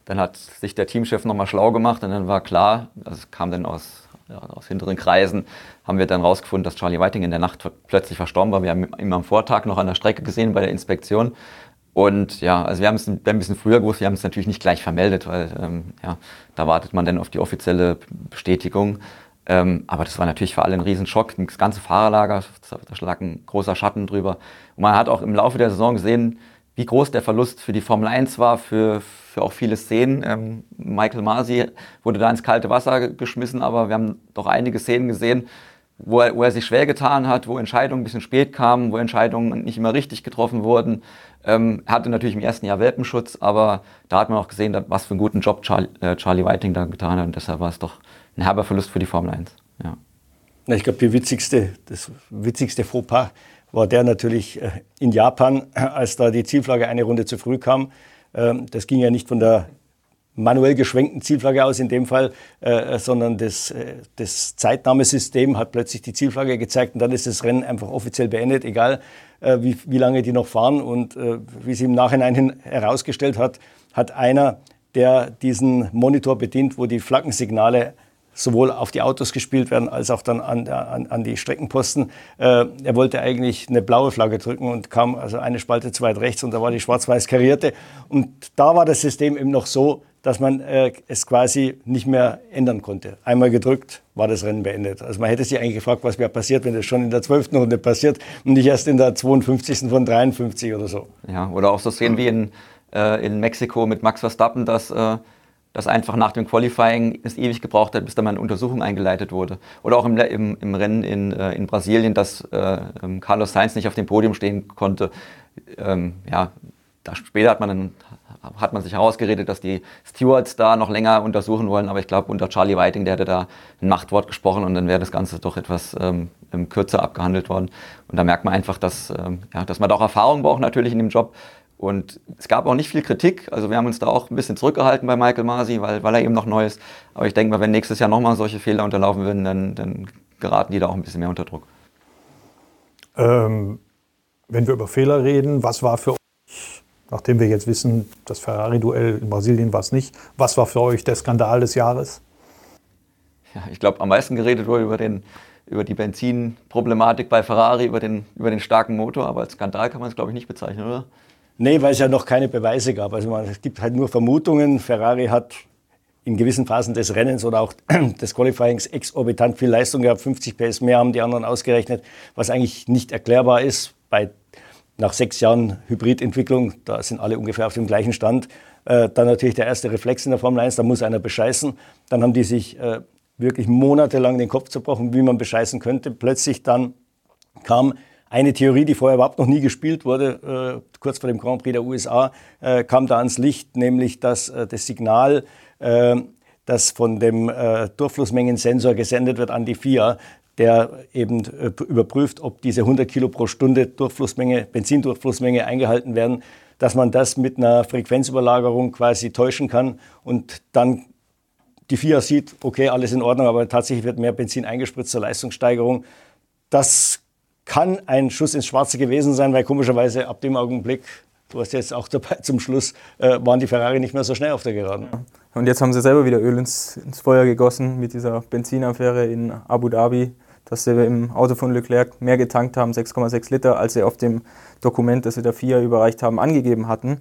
D: Dann hat sich der Teamchef nochmal schlau gemacht und dann war klar, also es kam dann aus, ja, aus hinteren Kreisen, haben wir dann rausgefunden, dass Charlie Whiting in der Nacht plötzlich verstorben war. Wir haben ihn am Vortag noch an der Strecke gesehen bei der Inspektion. Und ja, also wir haben es ein bisschen früher gewusst, wir haben es natürlich nicht gleich vermeldet, weil ähm, ja, da wartet man dann auf die offizielle Bestätigung. Ähm, aber das war natürlich für alle ein Riesenschock. Das ganze Fahrerlager, da lag ein großer Schatten drüber. Und man hat auch im Laufe der Saison gesehen, wie groß der Verlust für die Formel 1 war, für, für auch viele Szenen. Ähm, Michael Masi wurde da ins kalte Wasser geschmissen, aber wir haben doch einige Szenen gesehen, wo er, wo er sich schwer getan hat, wo Entscheidungen ein bisschen spät kamen, wo Entscheidungen nicht immer richtig getroffen wurden. Ähm, hatte natürlich im ersten Jahr Welpenschutz, aber da hat man auch gesehen, was für einen guten Job Charlie, äh, Charlie Whiting da getan hat. Und deshalb war es doch ein herber Verlust für die Formel 1. Ja.
C: Ich glaube, witzigste, das witzigste Fauxpas war der natürlich äh, in Japan, als da die Zielflagge eine Runde zu früh kam. Ähm, das ging ja nicht von der manuell geschwenkten Zielflagge aus in dem Fall, äh, sondern das, äh, das Zeitnahmesystem hat plötzlich die Zielflagge gezeigt und dann ist das Rennen einfach offiziell beendet, egal äh, wie, wie lange die noch fahren. Und äh, wie sie im Nachhinein hin herausgestellt hat, hat einer, der diesen Monitor bedient, wo die Flaggensignale sowohl auf die Autos gespielt werden als auch dann an, an, an die Streckenposten. Äh, er wollte eigentlich eine blaue Flagge drücken und kam also eine Spalte zu weit rechts und da war die schwarz-weiß karierte. Und da war das System eben noch so, dass man äh, es quasi nicht mehr ändern konnte. Einmal gedrückt, war das Rennen beendet. Also man hätte sich eigentlich gefragt, was wäre passiert, wenn das schon in der 12. Runde passiert und nicht erst in der 52. von 53 oder so.
D: Ja, oder auch so sehen wie in, äh, in Mexiko mit Max Verstappen, dass äh, das einfach nach dem Qualifying es ewig gebraucht hat, bis da mal eine Untersuchung eingeleitet wurde. Oder auch im, im, im Rennen in, äh, in Brasilien, dass äh, ähm, Carlos Sainz nicht auf dem Podium stehen konnte. Ähm, ja, da später hat man dann hat man sich herausgeredet, dass die Stewards da noch länger untersuchen wollen, aber ich glaube, unter Charlie Whiting, der hätte da ein Machtwort gesprochen und dann wäre das Ganze doch etwas ähm, kürzer abgehandelt worden. Und da merkt man einfach, dass, ähm, ja, dass man da auch Erfahrung braucht natürlich in dem Job. Und es gab auch nicht viel Kritik. Also wir haben uns da auch ein bisschen zurückgehalten bei Michael Masi, weil, weil er eben noch neu ist. Aber ich denke mal, wenn nächstes Jahr nochmal solche Fehler unterlaufen würden, dann, dann geraten die da auch ein bisschen mehr unter Druck.
B: Ähm, wenn wir über Fehler reden, was war für euch nachdem wir jetzt wissen, das Ferrari-Duell in Brasilien war es nicht. Was war für euch der Skandal des Jahres?
D: Ja, ich glaube, am meisten geredet wurde über, den, über die Benzinproblematik bei Ferrari, über den, über den starken Motor, aber als Skandal kann man es, glaube ich, nicht bezeichnen, oder?
C: Nee, weil es ja noch keine Beweise gab. Also man, es gibt halt nur Vermutungen. Ferrari hat in gewissen Phasen des Rennens oder auch des Qualifyings exorbitant viel Leistung gehabt. 50 PS mehr haben die anderen ausgerechnet, was eigentlich nicht erklärbar ist bei nach sechs Jahren Hybridentwicklung, da sind alle ungefähr auf dem gleichen Stand. Äh, dann natürlich der erste Reflex in der Formel 1, da muss einer bescheißen. Dann haben die sich äh, wirklich monatelang den Kopf zerbrochen, wie man bescheißen könnte. Plötzlich dann kam eine Theorie, die vorher überhaupt noch nie gespielt wurde, äh, kurz vor dem Grand Prix der USA, äh, kam da ans Licht, nämlich dass äh, das Signal, das von dem Durchflussmengensensor gesendet wird an die FIA, der eben überprüft, ob diese 100 Kilo pro Stunde Durchflussmenge, Benzindurchflussmenge eingehalten werden, dass man das mit einer Frequenzüberlagerung quasi täuschen kann und dann die FIA sieht, okay, alles in Ordnung, aber tatsächlich wird mehr Benzin eingespritzt zur Leistungssteigerung. Das kann ein Schuss ins Schwarze gewesen sein, weil komischerweise ab dem Augenblick, du hast jetzt auch dabei zum Schluss, äh, waren die Ferrari nicht mehr so schnell auf der Geraden.
E: Und jetzt haben sie selber wieder Öl ins, ins Feuer gegossen mit dieser Benzinaffäre in Abu Dhabi dass sie im Auto von Leclerc mehr getankt haben, 6,6 Liter, als sie auf dem Dokument, das sie der FIA überreicht haben, angegeben hatten.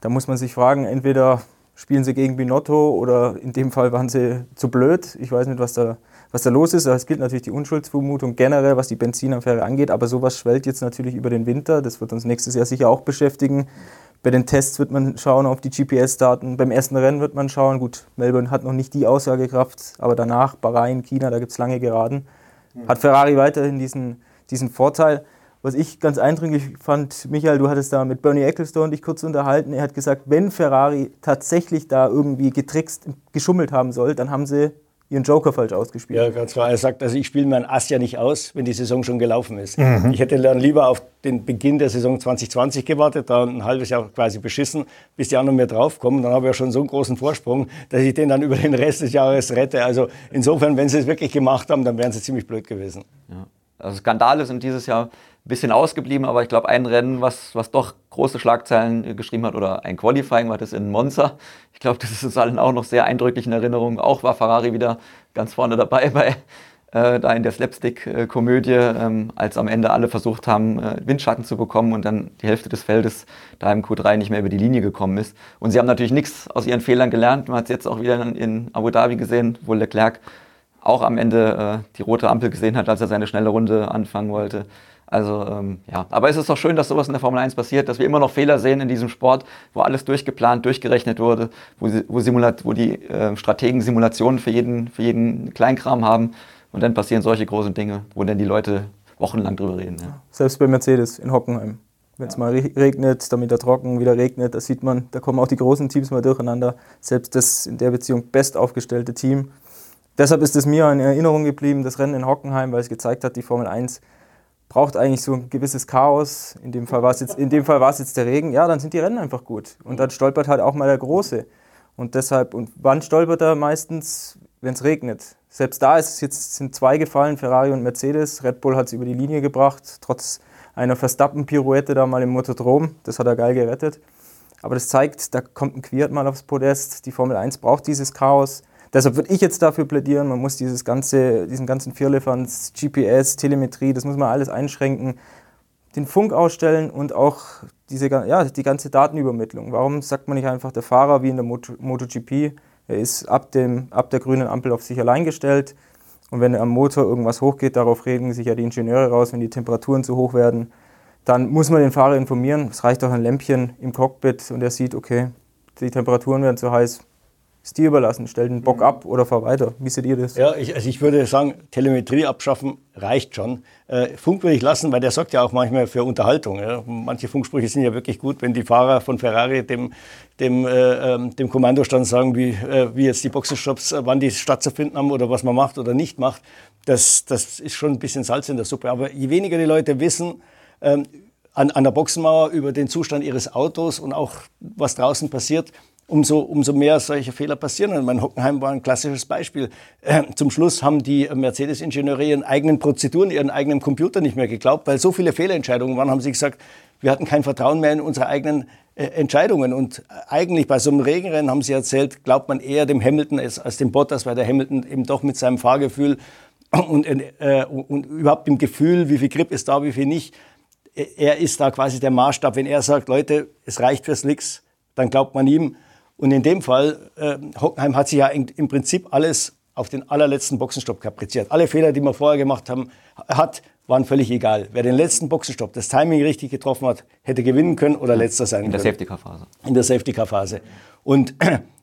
E: Da muss man sich fragen, entweder spielen sie gegen Binotto oder in dem Fall waren sie zu blöd. Ich weiß nicht, was da, was da los ist. Es gilt natürlich die Unschuldsvermutung generell, was die Benzinaffäre angeht, aber sowas schwellt jetzt natürlich über den Winter. Das wird uns nächstes Jahr sicher auch beschäftigen. Bei den Tests wird man schauen auf die GPS-Daten. Beim ersten Rennen wird man schauen. Gut, Melbourne hat noch nicht die Aussagekraft, aber danach Bahrain, China, da gibt es lange Geraden hat Ferrari weiterhin diesen, diesen Vorteil. Was ich ganz eindringlich fand, Michael, du hattest da mit Bernie Ecclestone dich kurz unterhalten. Er hat gesagt, wenn Ferrari tatsächlich da irgendwie getrickst, geschummelt haben soll, dann haben sie ihren Joker falsch ausgespielt.
C: Ja, ganz klar. Er sagt, also ich spiele mein Ass ja nicht aus, wenn die Saison schon gelaufen ist. Mhm. Ich hätte dann lieber auf den Beginn der Saison 2020 gewartet, da ein halbes Jahr quasi beschissen, bis die anderen mehr draufkommen. Dann habe ich ja schon so einen großen Vorsprung, dass ich den dann über den Rest des Jahres rette. Also insofern, wenn sie es wirklich gemacht haben, dann wären sie ziemlich blöd gewesen.
D: Ja. Also Skandale sind dieses Jahr bisschen ausgeblieben, aber ich glaube, ein Rennen, was, was doch große Schlagzeilen geschrieben hat, oder ein Qualifying war das in Monza. Ich glaube, das ist uns allen auch noch sehr eindrücklich in Erinnerung. Auch war Ferrari wieder ganz vorne dabei bei äh, da in der Slapstick-Komödie, ähm, als am Ende alle versucht haben, äh, Windschatten zu bekommen und dann die Hälfte des Feldes da im Q3 nicht mehr über die Linie gekommen ist. Und sie haben natürlich nichts aus ihren Fehlern gelernt. Man hat es jetzt auch wieder in Abu Dhabi gesehen, wo Leclerc auch am Ende äh, die rote Ampel gesehen hat, als er seine schnelle Runde anfangen wollte. Also ähm, ja, aber es ist doch schön, dass sowas in der Formel 1 passiert, dass wir immer noch Fehler sehen in diesem Sport, wo alles durchgeplant, durchgerechnet wurde, wo, wo, Simulat wo die äh, Strategen Simulationen für jeden, für jeden Kleinkram haben und dann passieren solche großen Dinge, wo dann die Leute wochenlang drüber reden. Ja.
E: Selbst bei Mercedes in Hockenheim. Wenn es mal regnet, damit er trocken wieder regnet, da sieht man, da kommen auch die großen Teams mal durcheinander. Selbst das in der Beziehung best aufgestellte Team. Deshalb ist es mir in Erinnerung geblieben, das Rennen in Hockenheim, weil es gezeigt hat, die Formel 1 braucht eigentlich so ein gewisses Chaos. In dem Fall war es jetzt, es jetzt der Regen. Ja, dann sind die Rennen einfach gut. Und dann stolpert halt auch mal der Große. Und deshalb, und wann stolpert er meistens, wenn es regnet? Selbst da ist jetzt sind zwei gefallen, Ferrari und Mercedes. Red Bull hat es über die Linie gebracht, trotz einer Verstappen-Pirouette da mal im Motodrom. Das hat er geil gerettet. Aber das zeigt, da kommt ein Quiert mal aufs Podest. Die Formel 1 braucht dieses Chaos. Deshalb würde ich jetzt dafür plädieren, man muss dieses ganze, diesen ganzen Vierlefanz, GPS, Telemetrie, das muss man alles einschränken, den Funk ausstellen und auch diese, ja, die ganze Datenübermittlung. Warum sagt man nicht einfach, der Fahrer wie in der Moto, MotoGP, er ist ab, dem, ab der grünen Ampel auf sich allein gestellt und wenn am Motor irgendwas hochgeht, darauf regen sich ja die Ingenieure raus, wenn die Temperaturen zu hoch werden, dann muss man den Fahrer informieren. Es reicht auch ein Lämpchen im Cockpit und er sieht, okay, die Temperaturen werden zu heiß, ist dir überlassen. Stell den Bock ab oder fahr weiter. Wie seht ihr das?
C: Ja, ich, also ich würde sagen, Telemetrie abschaffen reicht schon. Äh, Funk würde ich lassen, weil der sorgt ja auch manchmal für Unterhaltung. Ja. Manche Funksprüche sind ja wirklich gut, wenn die Fahrer von Ferrari dem, dem, äh, ähm, dem Kommandostand sagen, wie, äh, wie jetzt die Boxenstopps, äh, wann die stattzufinden haben oder was man macht oder nicht macht. Das, das ist schon ein bisschen Salz in der Suppe. Aber je weniger die Leute wissen, ähm, an, an der Boxenmauer über den Zustand ihres Autos und auch was draußen passiert, umso, umso mehr solche Fehler passieren. Und mein Hockenheim war ein klassisches Beispiel. Äh, zum Schluss haben die Mercedes-Ingenieure ihren eigenen Prozeduren, ihren eigenen Computer nicht mehr geglaubt, weil so viele Fehlentscheidungen waren, haben sie gesagt, wir hatten kein Vertrauen mehr in unsere eigenen äh, Entscheidungen. Und eigentlich bei so einem Regenrennen haben sie erzählt, glaubt man eher dem Hamilton als, als dem Bottas, weil der Hamilton eben doch mit seinem Fahrgefühl und, äh, und überhaupt dem Gefühl, wie viel Grip ist da, wie viel nicht, er ist da quasi der Maßstab. Wenn er sagt, Leute, es reicht für Slicks, dann glaubt man ihm. Und in dem Fall, äh, Hockenheim hat sich ja in, im Prinzip alles auf den allerletzten Boxenstopp kapriziert. Alle Fehler, die man vorher gemacht haben, hat, waren völlig egal. Wer den letzten Boxenstopp, das Timing richtig getroffen hat, hätte gewinnen können oder letzter sein können.
D: In der Safety-Car-Phase.
C: In der Safety-Car-Phase. Und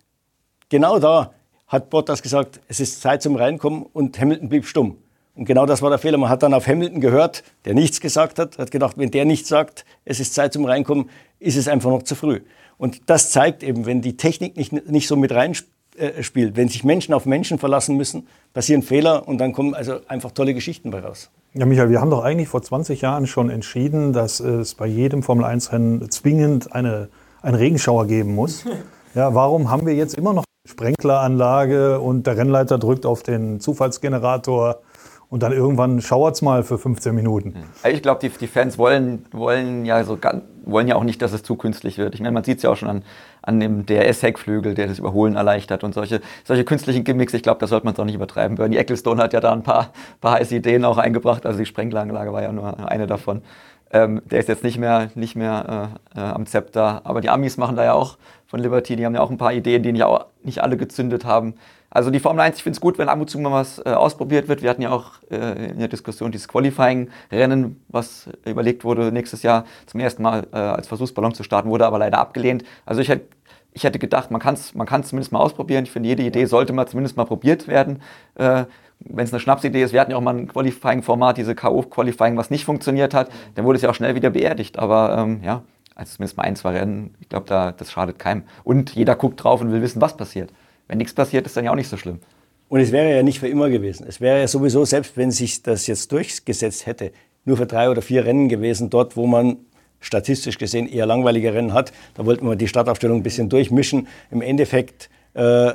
C: genau da hat Bottas gesagt, es ist Zeit zum Reinkommen und Hamilton blieb stumm. Und genau das war der Fehler. Man hat dann auf Hamilton gehört, der nichts gesagt hat, hat gedacht, wenn der nichts sagt, es ist Zeit zum Reinkommen, ist es einfach noch zu früh. Und das zeigt eben, wenn die Technik nicht, nicht so mit reinspielt, wenn sich Menschen auf Menschen verlassen müssen, passieren Fehler und dann kommen also einfach tolle Geschichten bei raus.
B: Ja, Michael, wir haben doch eigentlich vor 20 Jahren schon entschieden, dass es bei jedem Formel-1-Rennen zwingend eine, einen Regenschauer geben muss. Ja, warum haben wir jetzt immer noch eine Sprenkleranlage und der Rennleiter drückt auf den Zufallsgenerator? Und dann irgendwann schauert es mal für 15 Minuten.
D: Ich glaube, die, die, Fans wollen, wollen, ja so, wollen ja auch nicht, dass es zu künstlich wird. Ich meine, man sieht es ja auch schon an, an dem DRS-Heckflügel, der das Überholen erleichtert und solche, solche künstlichen Gimmicks. Ich glaube, da sollte man es auch nicht übertreiben. Bernie Ecclestone hat ja da ein paar, paar heiße Ideen auch eingebracht. Also die Sprenkleranlage war ja nur eine davon. Ähm, der ist jetzt nicht mehr, nicht mehr äh, äh, am Zepter. Aber die Amis machen da ja auch von Liberty, die haben ja auch ein paar Ideen, die nicht, auch, nicht alle gezündet haben. Also die Formel 1, ich finde es gut, wenn ab und zu mal was äh, ausprobiert wird. Wir hatten ja auch äh, in der Diskussion dieses Qualifying-Rennen, was überlegt wurde, nächstes Jahr zum ersten Mal äh, als Versuchsballon zu starten, wurde aber leider abgelehnt. Also ich hätte ich hätte gedacht, man kann es man zumindest mal ausprobieren. Ich finde, jede Idee sollte mal zumindest mal probiert werden. Äh, wenn es eine Schnapsidee ist, wir hatten ja auch mal ein Qualifying-Format, diese K.O.-Qualifying, was nicht funktioniert hat, dann wurde es ja auch schnell wieder beerdigt. Aber ähm, ja, also zumindest mal ein, zwei Rennen, ich glaube, da, das schadet keinem. Und jeder guckt drauf und will wissen, was passiert. Wenn nichts passiert, ist dann ja auch nicht so schlimm.
C: Und es wäre ja nicht für immer gewesen. Es wäre ja sowieso, selbst wenn sich das jetzt durchgesetzt hätte, nur für drei oder vier Rennen gewesen, dort, wo man statistisch gesehen eher langweilige Rennen hat. Da wollten wir die Startaufstellung ein bisschen durchmischen. Im Endeffekt äh,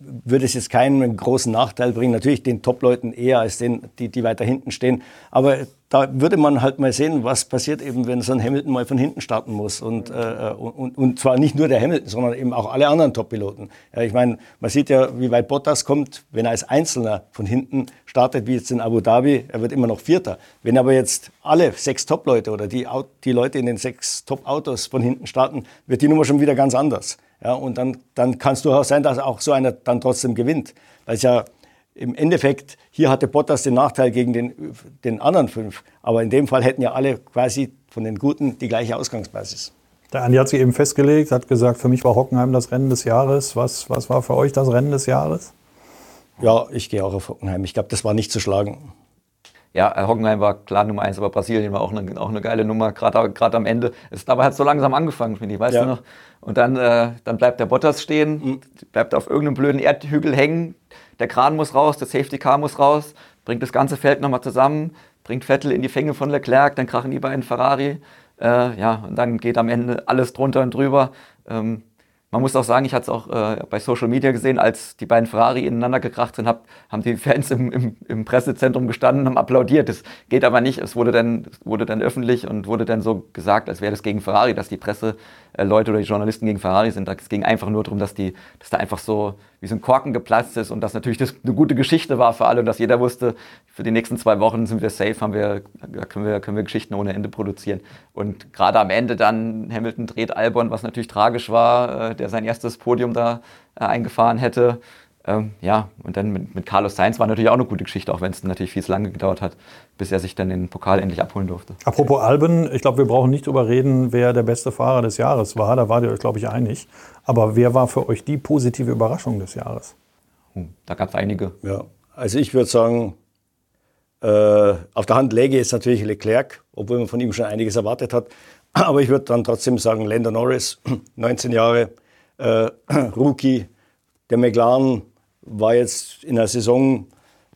C: würde es jetzt keinen großen Nachteil bringen. Natürlich den Top-Leuten eher als den, die, die weiter hinten stehen. Aber da würde man halt mal sehen, was passiert eben, wenn so ein Hamilton mal von hinten starten muss. Und, äh, und, und zwar nicht nur der Hamilton, sondern eben auch alle anderen Top-Piloten. Ja, ich meine, man sieht ja, wie weit Bottas kommt, wenn er als Einzelner von hinten startet, wie jetzt in Abu Dhabi. Er wird immer noch Vierter. Wenn aber jetzt alle sechs Top-Leute oder die, die Leute in den sechs Top-Autos von hinten starten, wird die Nummer schon wieder ganz anders. Ja, und dann, dann kann es durchaus sein, dass auch so einer dann trotzdem gewinnt. Weil es ja im Endeffekt, hier hatte Bottas den Nachteil gegen den, den anderen fünf. Aber in dem Fall hätten ja alle quasi von den Guten die gleiche Ausgangsbasis.
B: Der Andi hat sich eben festgelegt, hat gesagt, für mich war Hockenheim das Rennen des Jahres. Was, was war für euch das Rennen des Jahres?
C: Ja, ich gehe auch auf Hockenheim. Ich glaube, das war nicht zu schlagen.
D: Ja, äh, Hockenheim war klar Nummer eins, aber Brasilien war auch eine, auch eine geile Nummer, gerade am Ende. Es dabei hat so langsam angefangen, finde ich, weißt ja. du noch? Und dann, äh, dann bleibt der Bottas stehen, mhm. bleibt auf irgendeinem blöden Erdhügel hängen, der Kran muss raus, der Safety Car muss raus, bringt das ganze Feld nochmal zusammen, bringt Vettel in die Fänge von Leclerc, dann krachen die beiden Ferrari. Äh, ja, und dann geht am Ende alles drunter und drüber. Ähm, man muss auch sagen, ich hatte es auch äh, bei Social Media gesehen, als die beiden Ferrari ineinander gekracht sind, hab, haben die Fans im, im, im Pressezentrum gestanden und haben applaudiert. Das geht aber nicht. Es wurde dann, wurde dann öffentlich und wurde dann so gesagt, als wäre das gegen Ferrari, dass die Presseleute oder die Journalisten gegen Ferrari sind. Es ging einfach nur darum, dass, die, dass da einfach so wie so ein Korken geplatzt ist und dass natürlich das eine gute Geschichte war für alle und dass jeder wusste, für die nächsten zwei Wochen sind wir safe, haben wir, können, wir, können wir Geschichten ohne Ende produzieren. Und gerade am Ende dann Hamilton dreht Albon, was natürlich tragisch war, äh, der sein erstes Podium da äh, eingefahren hätte. Ähm, ja, und dann mit, mit, Carlos Sainz war natürlich auch eine gute Geschichte, auch wenn es natürlich viel zu lange gedauert hat, bis er sich dann den Pokal endlich abholen durfte.
B: Apropos Alben, ich glaube, wir brauchen nicht darüber reden, wer der beste Fahrer des Jahres war. Da wart ihr euch, glaube ich, einig. Aber wer war für euch die positive Überraschung des Jahres?
D: Hm, da gab es einige.
C: Ja, also ich würde sagen, äh, auf der Hand läge jetzt natürlich Leclerc, obwohl man von ihm schon einiges erwartet hat. Aber ich würde dann trotzdem sagen, Lando Norris, 19 Jahre, äh, Rookie, der McLaren war jetzt in der Saison,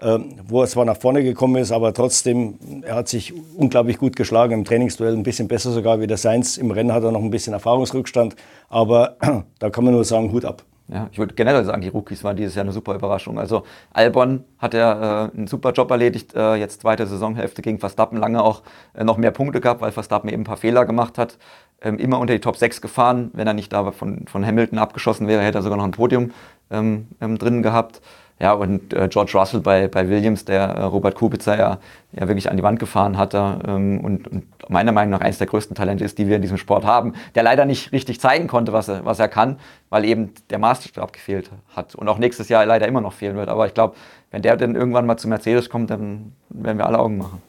C: äh, wo er zwar nach vorne gekommen ist, aber trotzdem, er hat sich unglaublich gut geschlagen im Trainingsduell, ein bisschen besser sogar wie der Seins. Im Rennen hat er noch ein bisschen Erfahrungsrückstand, aber da kann man nur sagen, Hut ab.
D: Ja, ich würde generell sagen, die Rookies waren dieses Jahr eine super Überraschung. Also Albon hat ja äh, einen super Job erledigt, äh, jetzt zweite Saisonhälfte gegen Verstappen lange auch äh, noch mehr Punkte gehabt, weil Verstappen eben ein paar Fehler gemacht hat. Ähm, immer unter die Top 6 gefahren. Wenn er nicht da von, von Hamilton abgeschossen wäre, hätte er sogar noch ein Podium ähm, ähm, drin gehabt. Ja, und äh, George Russell bei, bei Williams, der äh, Robert Kubica ja, ja wirklich an die Wand gefahren hatte ähm, und, und, meiner Meinung nach eines der größten Talente ist, die wir in diesem Sport haben, der leider nicht richtig zeigen konnte, was er, was er kann, weil eben der Masterstab gefehlt hat und auch nächstes Jahr leider immer noch fehlen wird. Aber ich glaube, wenn der dann irgendwann mal zu Mercedes kommt, dann werden wir alle Augen machen.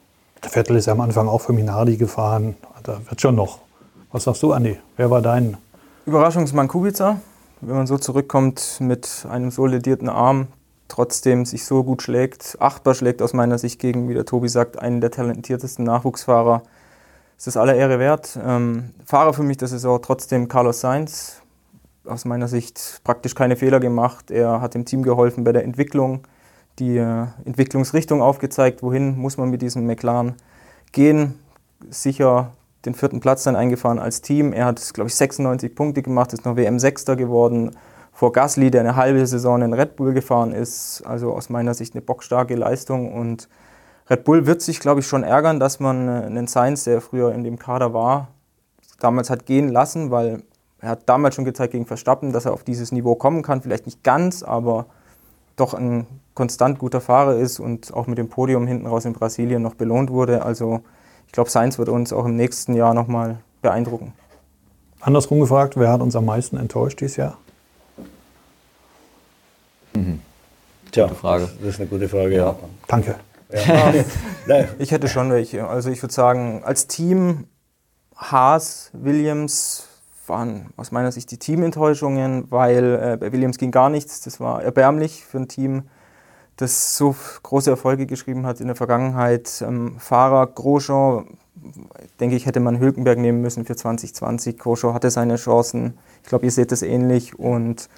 B: Der Vettel ist ja am Anfang auch für Minardi gefahren. Da wird schon noch. Was sagst du, Andi? Wer war dein?
E: Überraschungsmann Kubica wenn man so zurückkommt mit einem so ledierten Arm, trotzdem sich so gut schlägt, achtbar schlägt aus meiner Sicht gegen, wie der Tobi sagt, einen der talentiertesten Nachwuchsfahrer. ist das aller Ehre wert. Ähm, Fahrer für mich der Saison trotzdem Carlos Sainz. Aus meiner Sicht praktisch keine Fehler gemacht. Er hat dem Team geholfen bei der Entwicklung, die äh, Entwicklungsrichtung aufgezeigt, wohin muss man mit diesem McLaren gehen. Sicher den vierten Platz dann eingefahren als Team. Er hat, glaube ich, 96 Punkte gemacht, ist noch WM-Sechster geworden vor Gasly, der eine halbe Saison in Red Bull gefahren ist. Also aus meiner Sicht eine bockstarke Leistung. Und Red Bull wird sich, glaube ich, schon ärgern, dass man äh, einen Sainz, der früher in dem Kader war, damals hat gehen lassen, weil er hat damals schon gezeigt gegen Verstappen, dass er auf dieses Niveau kommen kann. Vielleicht nicht ganz, aber doch ein konstant guter Fahrer ist und auch mit dem Podium hinten raus in Brasilien noch belohnt wurde. Also glaube, Science wird uns auch im nächsten Jahr nochmal beeindrucken.
B: Andersrum gefragt, wer hat uns am meisten enttäuscht dieses Jahr?
C: Mhm. Tja, Frage. Das ist eine gute Frage, ja. ja.
B: Danke.
E: Ja. ich hätte schon welche. Also ich würde sagen, als Team Haas, Williams waren aus meiner Sicht die Teamenttäuschungen, weil äh, bei Williams ging gar nichts. Das war erbärmlich für ein Team, das so große Erfolge geschrieben hat in der Vergangenheit. Ähm, Fahrer Grosjean, denke ich, hätte man Hülkenberg nehmen müssen für 2020. Grosjean hatte seine Chancen. Ich glaube, ihr seht das ähnlich. Und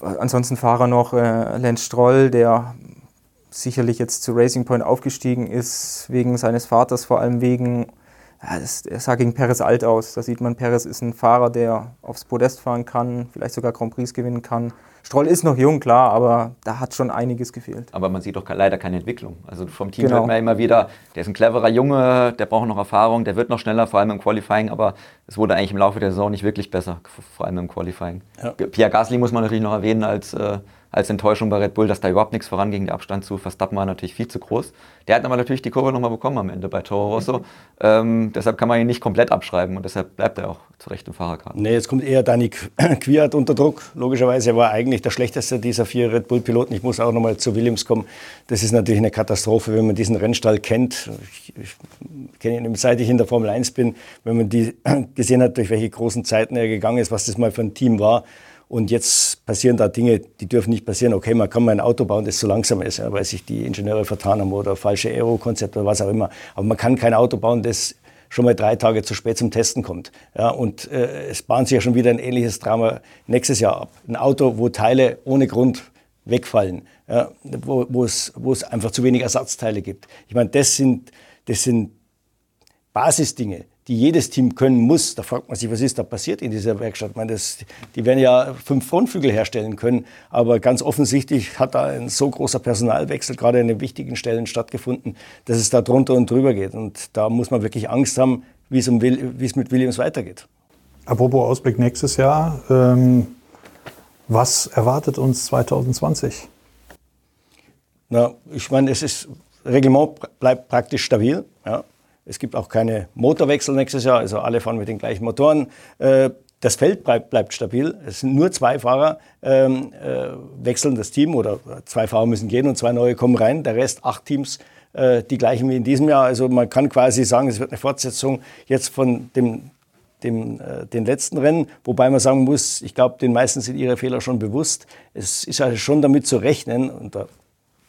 E: ansonsten Fahrer noch äh, Lenz Stroll, der sicherlich jetzt zu Racing Point aufgestiegen ist, wegen seines Vaters, vor allem wegen, er sah gegen Perez alt aus. Da sieht man, Perez ist ein Fahrer, der aufs Podest fahren kann, vielleicht sogar Grand Prix gewinnen kann. Stroll ist noch jung, klar, aber da hat schon einiges gefehlt.
D: Aber man sieht doch leider keine Entwicklung. Also vom Team genau. hört man immer wieder, der ist ein cleverer Junge, der braucht noch Erfahrung, der wird noch schneller, vor allem im Qualifying, aber es wurde eigentlich im Laufe der Saison nicht wirklich besser, vor allem im Qualifying. Ja. Pierre Gasly muss man natürlich noch erwähnen als äh, als Enttäuschung bei Red Bull, dass da überhaupt nichts voranging. Der Abstand zu Verstappen war natürlich viel zu groß. Der hat aber natürlich die Kurve nochmal bekommen am Ende bei Toro Rosso. Ähm, deshalb kann man ihn nicht komplett abschreiben und deshalb bleibt er auch zu Recht im Fahrerkarten.
C: Nee, jetzt kommt eher Dani Quiert unter Druck. Logischerweise er war eigentlich der schlechteste dieser vier Red Bull-Piloten. Ich muss auch nochmal zu Williams kommen. Das ist natürlich eine Katastrophe, wenn man diesen Rennstall kennt. Ich, ich kenne ihn, seit ich in der Formel 1 bin, wenn man die gesehen hat, durch welche großen Zeiten er gegangen ist, was das mal für ein Team war und jetzt passieren da Dinge, die dürfen nicht passieren. Okay, man kann mal ein Auto bauen, das zu langsam ist, weil sich die Ingenieure vertan haben oder falsche Aero-Konzepte oder was auch immer. Aber man kann kein Auto bauen, das schon mal drei Tage zu spät zum Testen kommt. Ja, und äh, es bahnt sich ja schon wieder ein ähnliches Drama nächstes Jahr ab. Ein Auto, wo Teile ohne Grund wegfallen, ja, wo, wo, es, wo es einfach zu wenig Ersatzteile gibt. Ich meine, das sind, das sind Basisdinge, die jedes Team können muss. Da fragt man sich, was ist da passiert in dieser Werkstatt? Ich meine, das, die werden ja fünf Frontflügel herstellen können, aber ganz offensichtlich hat da ein so großer Personalwechsel gerade an den wichtigen Stellen stattgefunden, dass es da drunter und drüber geht. Und da muss man wirklich Angst haben, wie es, um, wie es mit Williams weitergeht.
B: Apropos Ausblick nächstes Jahr, ähm, was erwartet uns 2020?
C: Na, ich meine, es ist Reglement bleibt praktisch stabil. Ja. Es gibt auch keine Motorwechsel nächstes Jahr, also alle fahren mit den gleichen Motoren. Äh, das Feld bleibt, stabil. Es sind nur zwei Fahrer ähm, äh, wechseln das Team oder zwei Fahrer müssen gehen und zwei neue kommen rein. Der Rest, acht Teams, äh, die gleichen wie in diesem Jahr. Also man kann quasi sagen, es wird eine Fortsetzung jetzt von dem, dem, den letzten Rennen. Wobei man sagen muss, ich glaube, den meisten sind ihre Fehler schon bewusst. Es ist also schon damit zu rechnen, unter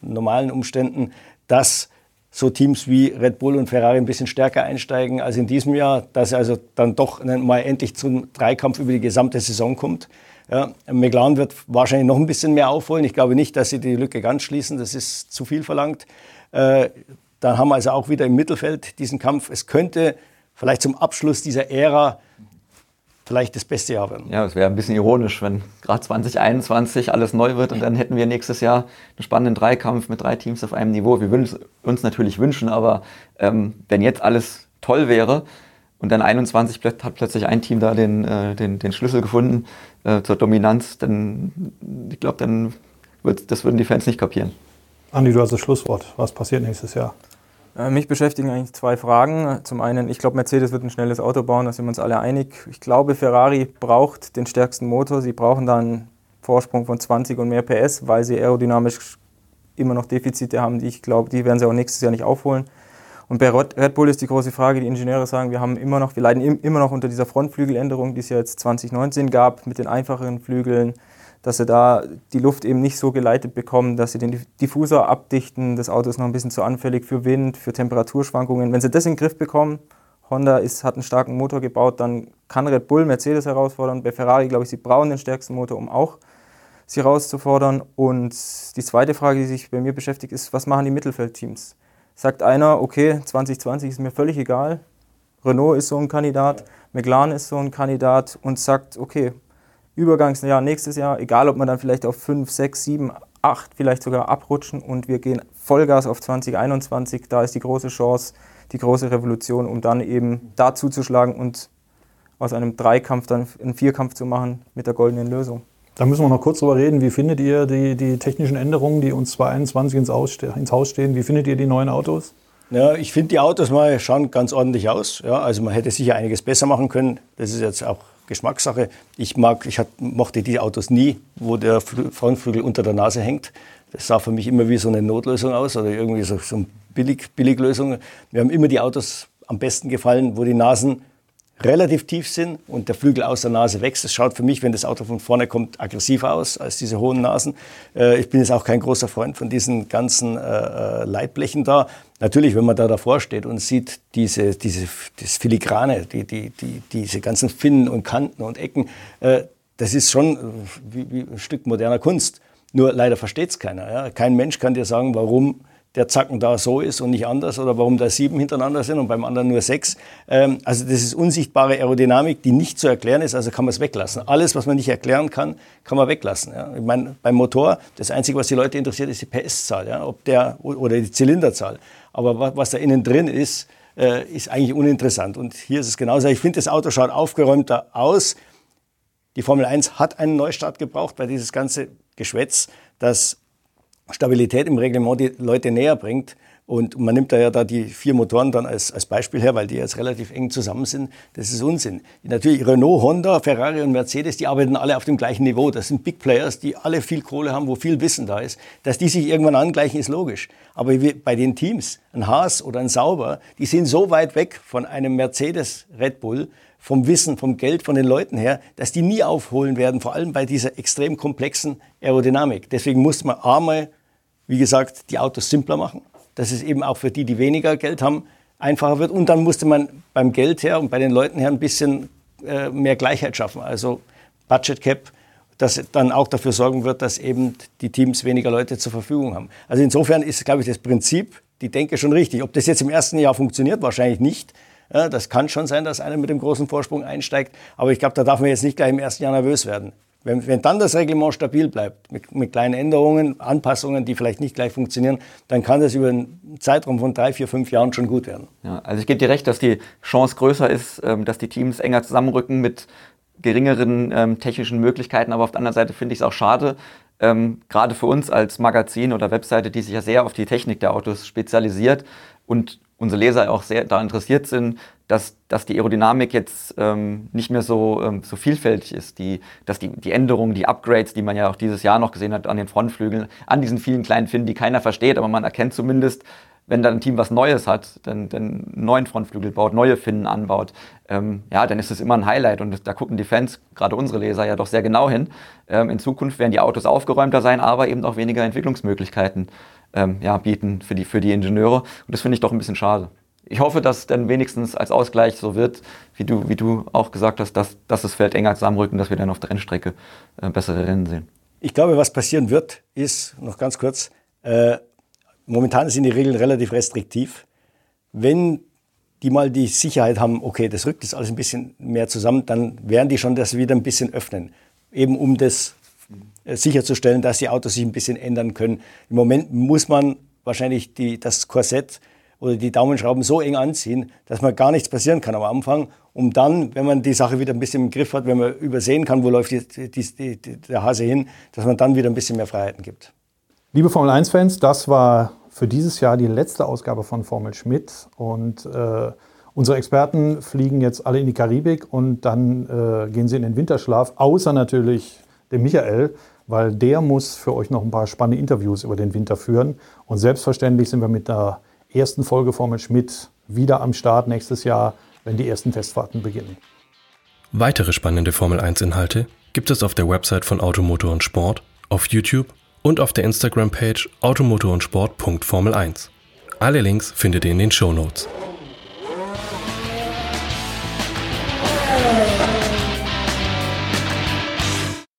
C: normalen Umständen, dass so Teams wie Red Bull und Ferrari ein bisschen stärker einsteigen als in diesem Jahr, dass also dann doch mal endlich zum Dreikampf über die gesamte Saison kommt. Ja, McLaren wird wahrscheinlich noch ein bisschen mehr aufholen. Ich glaube nicht, dass sie die Lücke ganz schließen. Das ist zu viel verlangt. Äh, dann haben wir also auch wieder im Mittelfeld diesen Kampf. Es könnte vielleicht zum Abschluss dieser Ära vielleicht das beste Jahr werden.
D: Ja, es wäre ein bisschen ironisch, wenn gerade 2021 alles neu wird und dann hätten wir nächstes Jahr einen spannenden Dreikampf mit drei Teams auf einem Niveau. Wir würden es uns natürlich wünschen, aber ähm, wenn jetzt alles toll wäre und dann 21 hat plötzlich ein Team da den, äh, den, den Schlüssel gefunden äh, zur Dominanz, dann ich glaube, dann wird, das würden die Fans nicht kapieren.
B: Andi, du hast das Schlusswort. Was passiert nächstes Jahr?
E: Äh, mich beschäftigen eigentlich zwei Fragen. Zum einen, ich glaube, Mercedes wird ein schnelles Auto bauen, da sind wir uns alle einig. Ich glaube, Ferrari braucht den stärksten Motor. Sie brauchen dann einen Vorsprung von 20 und mehr PS, weil sie aerodynamisch immer noch Defizite haben, die ich glaube, die werden sie auch nächstes Jahr nicht aufholen. Und bei Red Bull ist die große Frage, die Ingenieure sagen, wir haben immer noch, wir leiden immer noch unter dieser Frontflügeländerung, die es ja jetzt 2019 gab, mit den einfacheren Flügeln dass sie da die Luft eben nicht so geleitet bekommen, dass sie den Diffusor abdichten. Das Auto ist noch ein bisschen zu anfällig für Wind, für Temperaturschwankungen. Wenn sie das in den Griff bekommen, Honda ist, hat einen starken Motor gebaut, dann kann Red Bull Mercedes herausfordern. Bei Ferrari, glaube ich, sie brauchen den stärksten Motor, um auch sie herauszufordern. Und die zweite Frage, die sich bei mir beschäftigt, ist, was machen die Mittelfeldteams? Sagt einer, okay, 2020 ist mir völlig egal. Renault ist so ein Kandidat, McLaren ist so ein Kandidat und sagt, okay, Übergangsjahr nächstes Jahr, egal ob wir dann vielleicht auf 5, 6, 7, 8 vielleicht sogar abrutschen und wir gehen Vollgas auf 2021, da ist die große Chance, die große Revolution, um dann eben da zuzuschlagen und aus einem Dreikampf dann einen Vierkampf zu machen mit der goldenen Lösung.
B: Da müssen wir noch kurz drüber reden. Wie findet ihr die, die technischen Änderungen, die uns 2021 ins, ins Haus stehen? Wie findet ihr die neuen Autos?
C: Ja, ich finde die Autos mal schauen ganz ordentlich aus. Ja, also man hätte sicher einiges besser machen können. Das ist jetzt auch Geschmackssache. Ich, mag, ich hat, mochte die Autos nie, wo der Frontflügel unter der Nase hängt. Das sah für mich immer wie so eine Notlösung aus oder irgendwie so, so eine Billig, Billiglösung. Mir haben immer die Autos am besten gefallen, wo die Nasen relativ tief sind und der Flügel aus der Nase wächst. Es schaut für mich, wenn das Auto von vorne kommt, aggressiver aus als diese hohen Nasen. Äh, ich bin jetzt auch kein großer Freund von diesen ganzen äh, äh, Leitblechen da. Natürlich, wenn man da davor steht und sieht diese, diese, das Filigrane, die, die, die, diese ganzen Finnen und Kanten und Ecken, das ist schon wie, wie ein Stück moderner Kunst. Nur leider versteht es keiner. Ja? Kein Mensch kann dir sagen, warum der Zacken da so ist und nicht anders oder warum da sieben hintereinander sind und beim anderen nur sechs. Ähm, also das ist unsichtbare Aerodynamik, die nicht zu erklären ist, also kann man es weglassen. Alles, was man nicht erklären kann, kann man weglassen. Ja. Ich meine, beim Motor, das Einzige, was die Leute interessiert, ist die PS-Zahl ja, ob der, oder die Zylinderzahl. Aber was da innen drin ist, äh, ist eigentlich uninteressant. Und hier ist es genauso. Ich finde, das Auto schaut aufgeräumter aus. Die Formel 1 hat einen Neustart gebraucht, weil dieses ganze Geschwätz, das Stabilität im Reglement die Leute näher bringt. Und man nimmt da ja da die vier Motoren dann als, als Beispiel her, weil die jetzt relativ eng zusammen sind. Das ist Unsinn. Natürlich Renault, Honda, Ferrari und Mercedes, die arbeiten alle auf dem gleichen Niveau. Das sind Big Players, die alle viel Kohle haben, wo viel Wissen da ist. Dass die sich irgendwann angleichen, ist logisch. Aber bei den Teams, ein Haas oder ein Sauber, die sind so weit weg von einem Mercedes Red Bull, vom Wissen, vom Geld, von den Leuten her, dass die nie aufholen werden, vor allem bei dieser extrem komplexen Aerodynamik. Deswegen muss man einmal, wie gesagt, die Autos simpler machen, dass es eben auch für die, die weniger Geld haben, einfacher wird. Und dann musste man beim Geld her und bei den Leuten her ein bisschen äh, mehr Gleichheit schaffen. Also Budget Cap, das dann auch dafür sorgen wird, dass eben die Teams weniger Leute zur Verfügung haben. Also insofern ist, glaube ich, das Prinzip, die Denke schon richtig. Ob das jetzt im ersten Jahr funktioniert, wahrscheinlich nicht. Ja, das kann schon sein, dass einer mit dem großen Vorsprung einsteigt. Aber ich glaube, da darf man jetzt nicht gleich im ersten Jahr nervös werden. Wenn, wenn dann das Reglement stabil bleibt, mit, mit, kleinen Änderungen, Anpassungen, die vielleicht nicht gleich funktionieren, dann kann das über einen Zeitraum von drei, vier, fünf Jahren schon gut werden.
D: Ja, also ich gebe dir recht, dass die Chance größer ist, ähm, dass die Teams enger zusammenrücken mit geringeren ähm, technischen Möglichkeiten. Aber auf der anderen Seite finde ich es auch schade, ähm, gerade für uns als Magazin oder Webseite, die sich ja sehr auf die Technik der Autos spezialisiert und unsere Leser auch sehr daran interessiert sind, dass, dass die Aerodynamik jetzt ähm, nicht mehr so, ähm, so vielfältig ist, die, dass die, die Änderungen, die Upgrades, die man ja auch dieses Jahr noch gesehen hat an den Frontflügeln, an diesen vielen kleinen Finnen, die keiner versteht, aber man erkennt zumindest, wenn dann ein Team was Neues hat, dann, einen neuen Frontflügel baut, neue Finnen anbaut, ähm, ja, dann ist es immer ein Highlight. Und da gucken die Fans, gerade unsere Leser, ja doch sehr genau hin. Ähm, in Zukunft werden die Autos aufgeräumter sein, aber eben auch weniger Entwicklungsmöglichkeiten ähm, ja, bieten für die, für die Ingenieure. Und das finde ich doch ein bisschen schade. Ich hoffe, dass dann wenigstens als Ausgleich so wird, wie du, wie du auch gesagt hast, dass, dass das Feld enger zusammenrücken, dass wir dann auf der Rennstrecke äh, bessere Rennen sehen.
C: Ich glaube, was passieren wird, ist, noch ganz kurz, äh, momentan sind die Regeln relativ restriktiv. Wenn die mal die Sicherheit haben, okay, das rückt jetzt alles ein bisschen mehr zusammen, dann werden die schon das wieder ein bisschen öffnen. Eben um das sicherzustellen, dass die Autos sich ein bisschen ändern können. Im Moment muss man wahrscheinlich die, das Korsett oder die Daumenschrauben so eng anziehen, dass man gar nichts passieren kann am Anfang, um dann, wenn man die Sache wieder ein bisschen im Griff hat, wenn man übersehen kann, wo läuft die, die, der Hase hin, dass man dann wieder ein bisschen mehr Freiheiten gibt.
B: Liebe Formel 1-Fans, das war für dieses Jahr die letzte Ausgabe von Formel Schmidt und äh, Unsere Experten fliegen jetzt alle in die Karibik und dann äh, gehen sie in den Winterschlaf, außer natürlich dem Michael, weil der muss für euch noch ein paar spannende Interviews über den Winter führen. Und selbstverständlich sind wir mit der ersten Folge Formel Schmidt wieder am Start nächstes Jahr, wenn die ersten Testfahrten beginnen.
A: Weitere spannende Formel 1 Inhalte gibt es auf der Website von Automotor und Sport, auf YouTube und auf der Instagram-Page automotor und Sport.formel1. Alle Links findet ihr in den Show Notes.